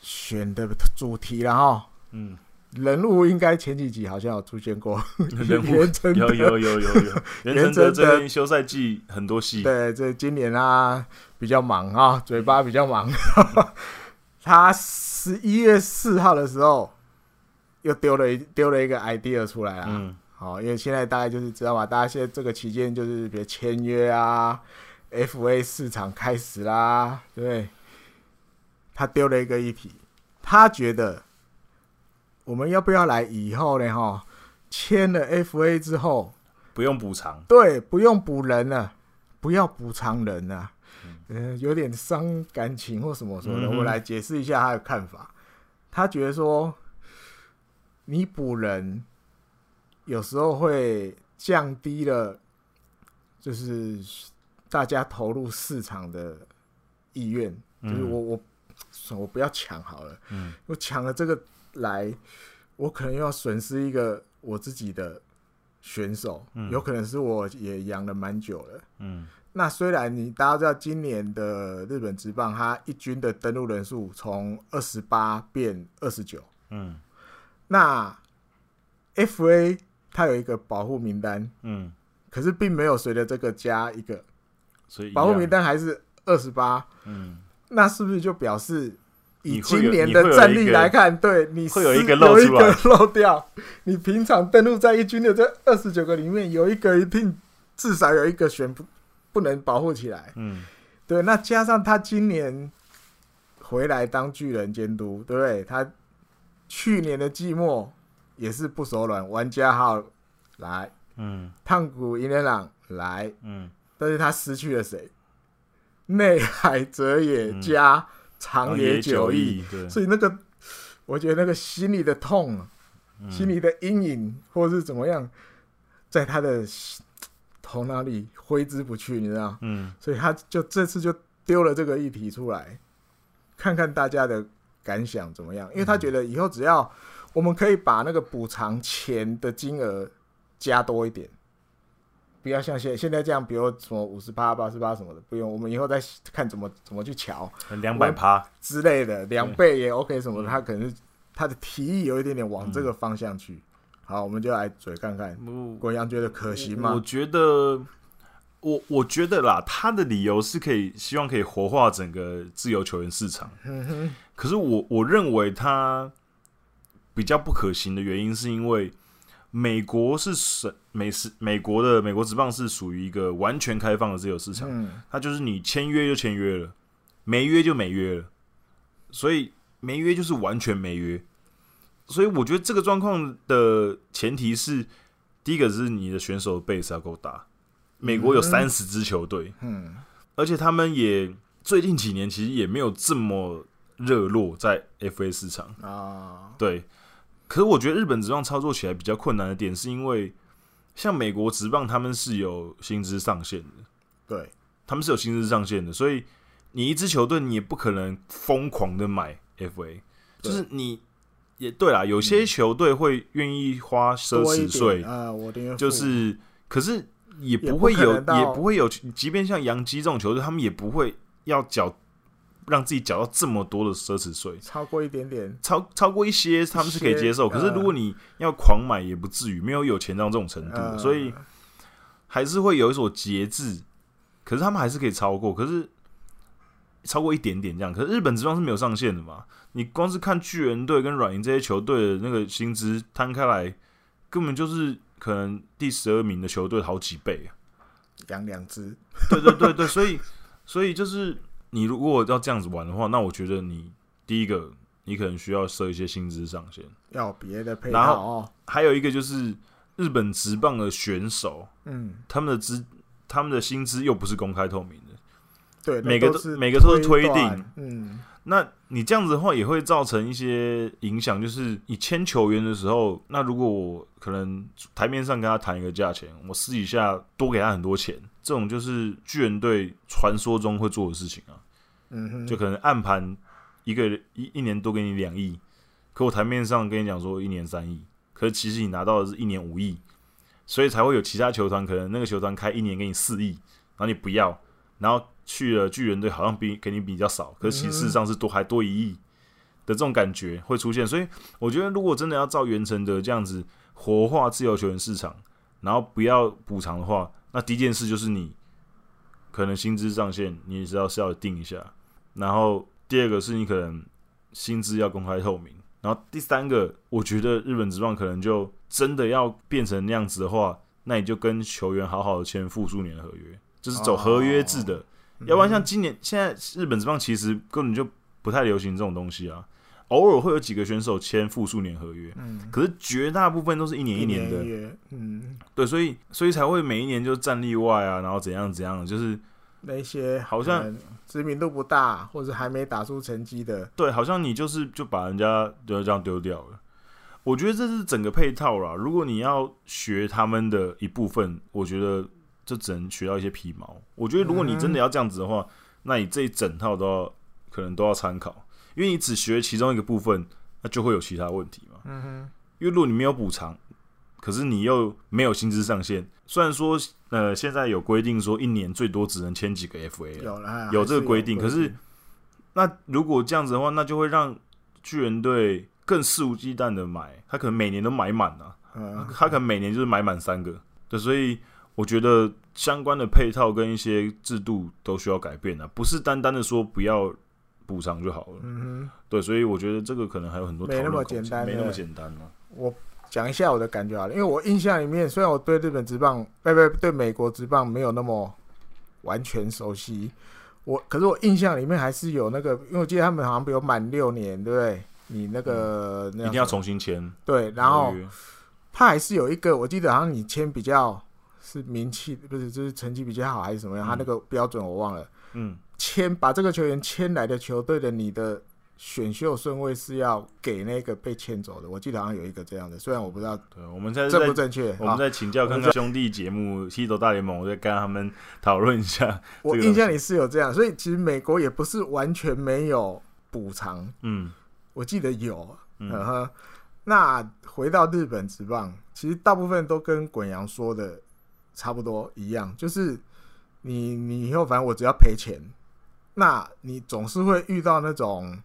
选的主题了哈。嗯，人物应该前几集好像有出现过，人物有有有有有。袁成这休赛季很多戏，对，这今年啊比较忙啊，嘴巴比较忙。他十一月四号的时候又丢了一丢了一个 idea 出来啊。好，因为现在大概就是知道嘛，大家现在这个期间就是比如签约啊，FA 市场开始啦，对不对？他丢了一个议题，他觉得我们要不要来以后呢？哈，签了 FA 之后不用补偿，对，不用补人了，不要补偿人了，嗯，有点伤感情或什么什么的。我来解释一下他的看法，他觉得说你补人。有时候会降低了，就是大家投入市场的意愿。就是我我我不要抢好了，嗯，我抢了这个来，我可能要损失一个我自己的选手，有可能是我也养了蛮久了，嗯。那虽然你大家知道，今年的日本职棒，它一军的登陆人数从二十八变二十九，嗯，那 FA。它有一个保护名单，嗯，可是并没有随着这个加一个，所以保护名单还是二十八，嗯，那是不是就表示以今年的战力来看，对你会有一个漏出来漏掉？你平常登录在一军的这二十九个里面，有一个一定至少有一个选不不能保护起来，嗯，对，那加上他今年回来当巨人监督，对不对？他去年的季末。也是不手软，玩家号来，嗯，烫谷银人朗来，嗯，但是他失去了谁？内海哲也加长野久义，所以那个，我觉得那个心里的痛，心里的阴影，或是怎么样，在他的头脑里挥之不去，你知道？嗯，所以他就这次就丢了这个议题出来，看看大家的感想怎么样，因为他觉得以后只要。我们可以把那个补偿钱的金额加多一点，不要像现现在这样，比如什么五十八、八十八什么的，不用。我们以后再看怎么怎么去瞧，两百趴之类的，两倍也 OK 什么的。他可能是他的提议有一点点往这个方向去。好，我们就来嘴看看，国阳觉得可行吗？我觉得，我我觉得啦，他的理由是可以希望可以活化整个自由球员市场。可是我我认为他。比较不可行的原因，是因为美国是省美是美国的美国职棒是属于一个完全开放的自由市场，它就是你签约就签约了，没约就没约了，所以没约就是完全没约。所以我觉得这个状况的前提是，第一个是你的选手 base 要够大。美国有三十支球队，嗯，而且他们也最近几年其实也没有这么热络在 FA 市场。啊，对。可是我觉得日本职棒操作起来比较困难的点，是因为像美国职棒他们是有薪资上限的，对，他们是有薪资上限的，所以你一支球队你也不可能疯狂的买 FA，就是你也对啦，有些球队会愿意花奢侈税啊，我就是，可是也不会有，也不会有，即便像洋基这种球队，他们也不会要缴。让自己缴到这么多的奢侈税，超过一点点，超超过一些他们是可以接受。可是如果你要狂买，也不至于没有有钱到这种程度，所以还是会有一所节制。可是他们还是可以超过，可是超过一点点这样。可是日本职棒是没有上限的嘛？你光是看巨人队跟软银这些球队的那个薪资摊开来，根本就是可能第十二名的球队好几倍啊，养两只。对对对对，所以所以就是。你如果要这样子玩的话，那我觉得你第一个，你可能需要设一些薪资上限，要别的配然后套哦。还有一个就是日本职棒的选手，嗯，他们的资他们的薪资又不是公开透明的，对，每个都是每个都是推定嗯，那你这样子的话，也会造成一些影响，就是你签球员的时候，那如果我可能台面上跟他谈一个价钱，我私底下多给他很多钱，这种就是巨人队传说中会做的事情啊，嗯哼，就可能暗盘一个一一年多给你两亿，可我台面上跟你讲说一年三亿，可是其实你拿到的是一年五亿，所以才会有其他球团可能那个球团开一年给你四亿，然后你不要，然后去了巨人队好像比给你比较少，可是其实事实上是多还多一亿的这种感觉会出现，所以我觉得如果真的要照原成德这样子活化自由球员市场，然后不要补偿的话，那第一件事就是你可能薪资上限你也知道是要定一下，然后第二个是你可能薪资要公开透明，然后第三个，我觉得日本职棒可能就真的要变成那样子的话，那你就跟球员好好的签复数年合约，就是走合约制的，要不然像今年现在日本职棒其实根本就不太流行这种东西啊，偶尔会有几个选手签复数年合约，嗯，可是绝大部分都是一年一年的，约，嗯，对，所以所以才会每一年就战例外啊，然后怎样怎样，就是那些好像知名度不大，或者还没打出成绩的，对，好像你就是就把人家就这样丢掉了。我觉得这是整个配套啦。如果你要学他们的一部分，我觉得就只能学到一些皮毛。我觉得如果你真的要这样子的话，那你这一整套都要可能都要参考，因为你只学其中一个部分，那就会有其他问题嘛。嗯哼，因为如果你没有补偿，可是你又没有薪资上限，虽然说呃现在有规定说一年最多只能签几个 FA，啊有了，有这个规定可是那如果这样子的话，那就会让巨人队更肆无忌惮的买，他可能每年都买满啊，嗯，他可能每年就是买满三个，对，所以我觉得相关的配套跟一些制度都需要改变啊，不是单单的说不要补偿就好了，嗯对，所以我觉得这个可能还有很多讨没那么简单没那么简单啊，我讲一下我的感觉好了，因为我印象里面，虽然我对日本职棒，不不对美国职棒没有那么完全熟悉，我可是我印象里面还是有那个，因为我记得他们好像比如满六年，对不对？你那个、那一定要重新签，对，然后他还是有一个，我记得好像你签比较是名气，不是就是成绩比较好还是怎么样？嗯他那个标准我忘了。嗯，签把这个球员签来的球队的你的选秀顺位是要给那个被签走的，我记得好像有一个这样的，虽然我不知道对，我们在正不正确。我们在请教看看兄弟节目《西斗大联盟》，我在跟他们讨论一下，我印象里是有这样，所以其实美国也不是完全没有补偿，嗯我记得有。嗯嗯哼，那回到日本职棒，其实大部分都跟滚阳说的差不多一样，就是你你以后反正我只要赔钱，那你总是会遇到那种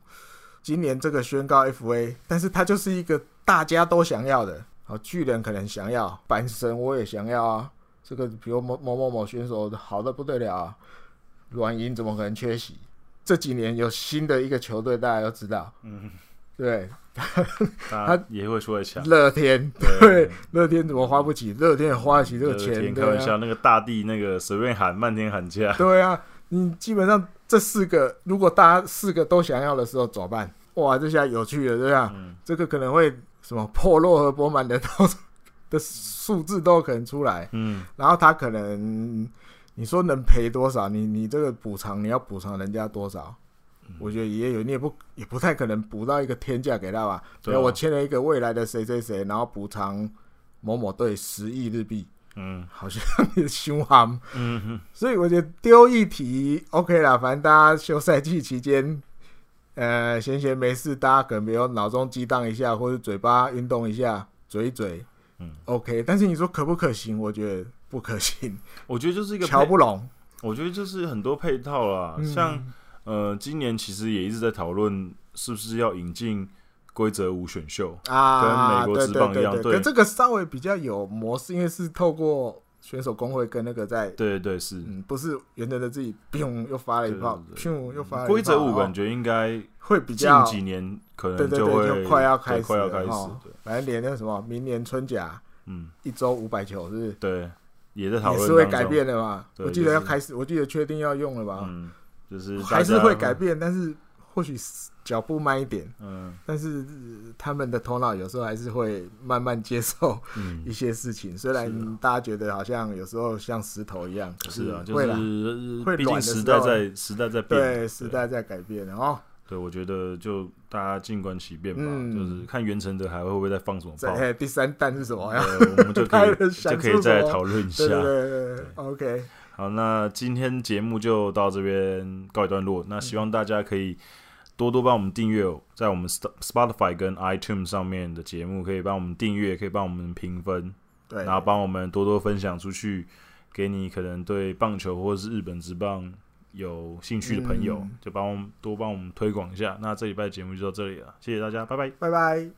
今年这个宣告 FA，但是它就是一个大家都想要的，好巨人可能想要，板神我也想要啊，这个比如某某某某选手好的不得了啊，软银怎么可能缺席？这几年有新的一个球队，大家都知道，嗯，对，他也会出来抢。乐天，对，乐天怎么花不起？乐天也花得起这个钱，开玩笑，那个大地那个随便喊漫天喊价，对啊，你基本上这四个，如果大家四个都想要的时候怎么办？哇，这下有趣了，对吧？嗯，这个可能会什么破落和博满的都的数字都有可能出来，嗯，然后他可能你说能赔多少？你你这个补偿你要补偿人家多少？嗯我觉得也有，你也不也不太可能补到一个天价给他吧？对我签了一个未来的谁谁谁，然后补偿某某队十亿日币，嗯好像也凶悍。嗯嗯所以我觉得丢一题 OK 啦，反正大家休赛季期间，呃，闲闲没事，大家可能比如脑中激荡一下，或者嘴巴运动一下，嘴一嘴嗯，，OK。但是你说可不可行？我觉得不可行，我觉得就是一个，瞧不拢。我觉得就是很多配套啦，嗯像呃，今年其实也一直在讨论是不是要引进规则五选秀，啊，跟美国职棒一样对对对对可这个稍微比较有模式，因为是透过选手工会跟那个在，对对是。嗯，不是原来的自己，砰又发了一炮，对对砰又发了一炮规则五哦感觉应该会比较近较，几年可能就会，就快要开始快要开始，反正连那个什么，明年春假嗯，一周五百球，是？对，也在讨论是会改变的嘛。我记得要就是开始，我记得确定要用了吧？嗯，就是还是会改变，但是或许脚步慢一点，嗯，但是他们的头脑有时候还是会慢慢接受一些事情。虽然大家觉得好像有时候像石头一样，是啊，就是会，毕竟时代在时代在变，对，时代在改变，然后。对，我觉得就大家静观其变吧，就是看袁成德还会不会再放什么炮。第三弹是什么呀？我们就可以 就可以再讨论一下。对对对，OK。好，那今天节目就到这边告一段落。那希望大家可以多多帮我们订阅，在我们 Spotify 跟 iTunes 上面的节目，可以帮我们订阅，可以帮我们评分，对，然后帮我们多多分享出去，给你可能对棒球或者是日本职棒。有兴趣的朋友，就帮我们多帮我们推广一下。那这礼拜节目就到这里了，谢谢大家，拜拜，拜拜。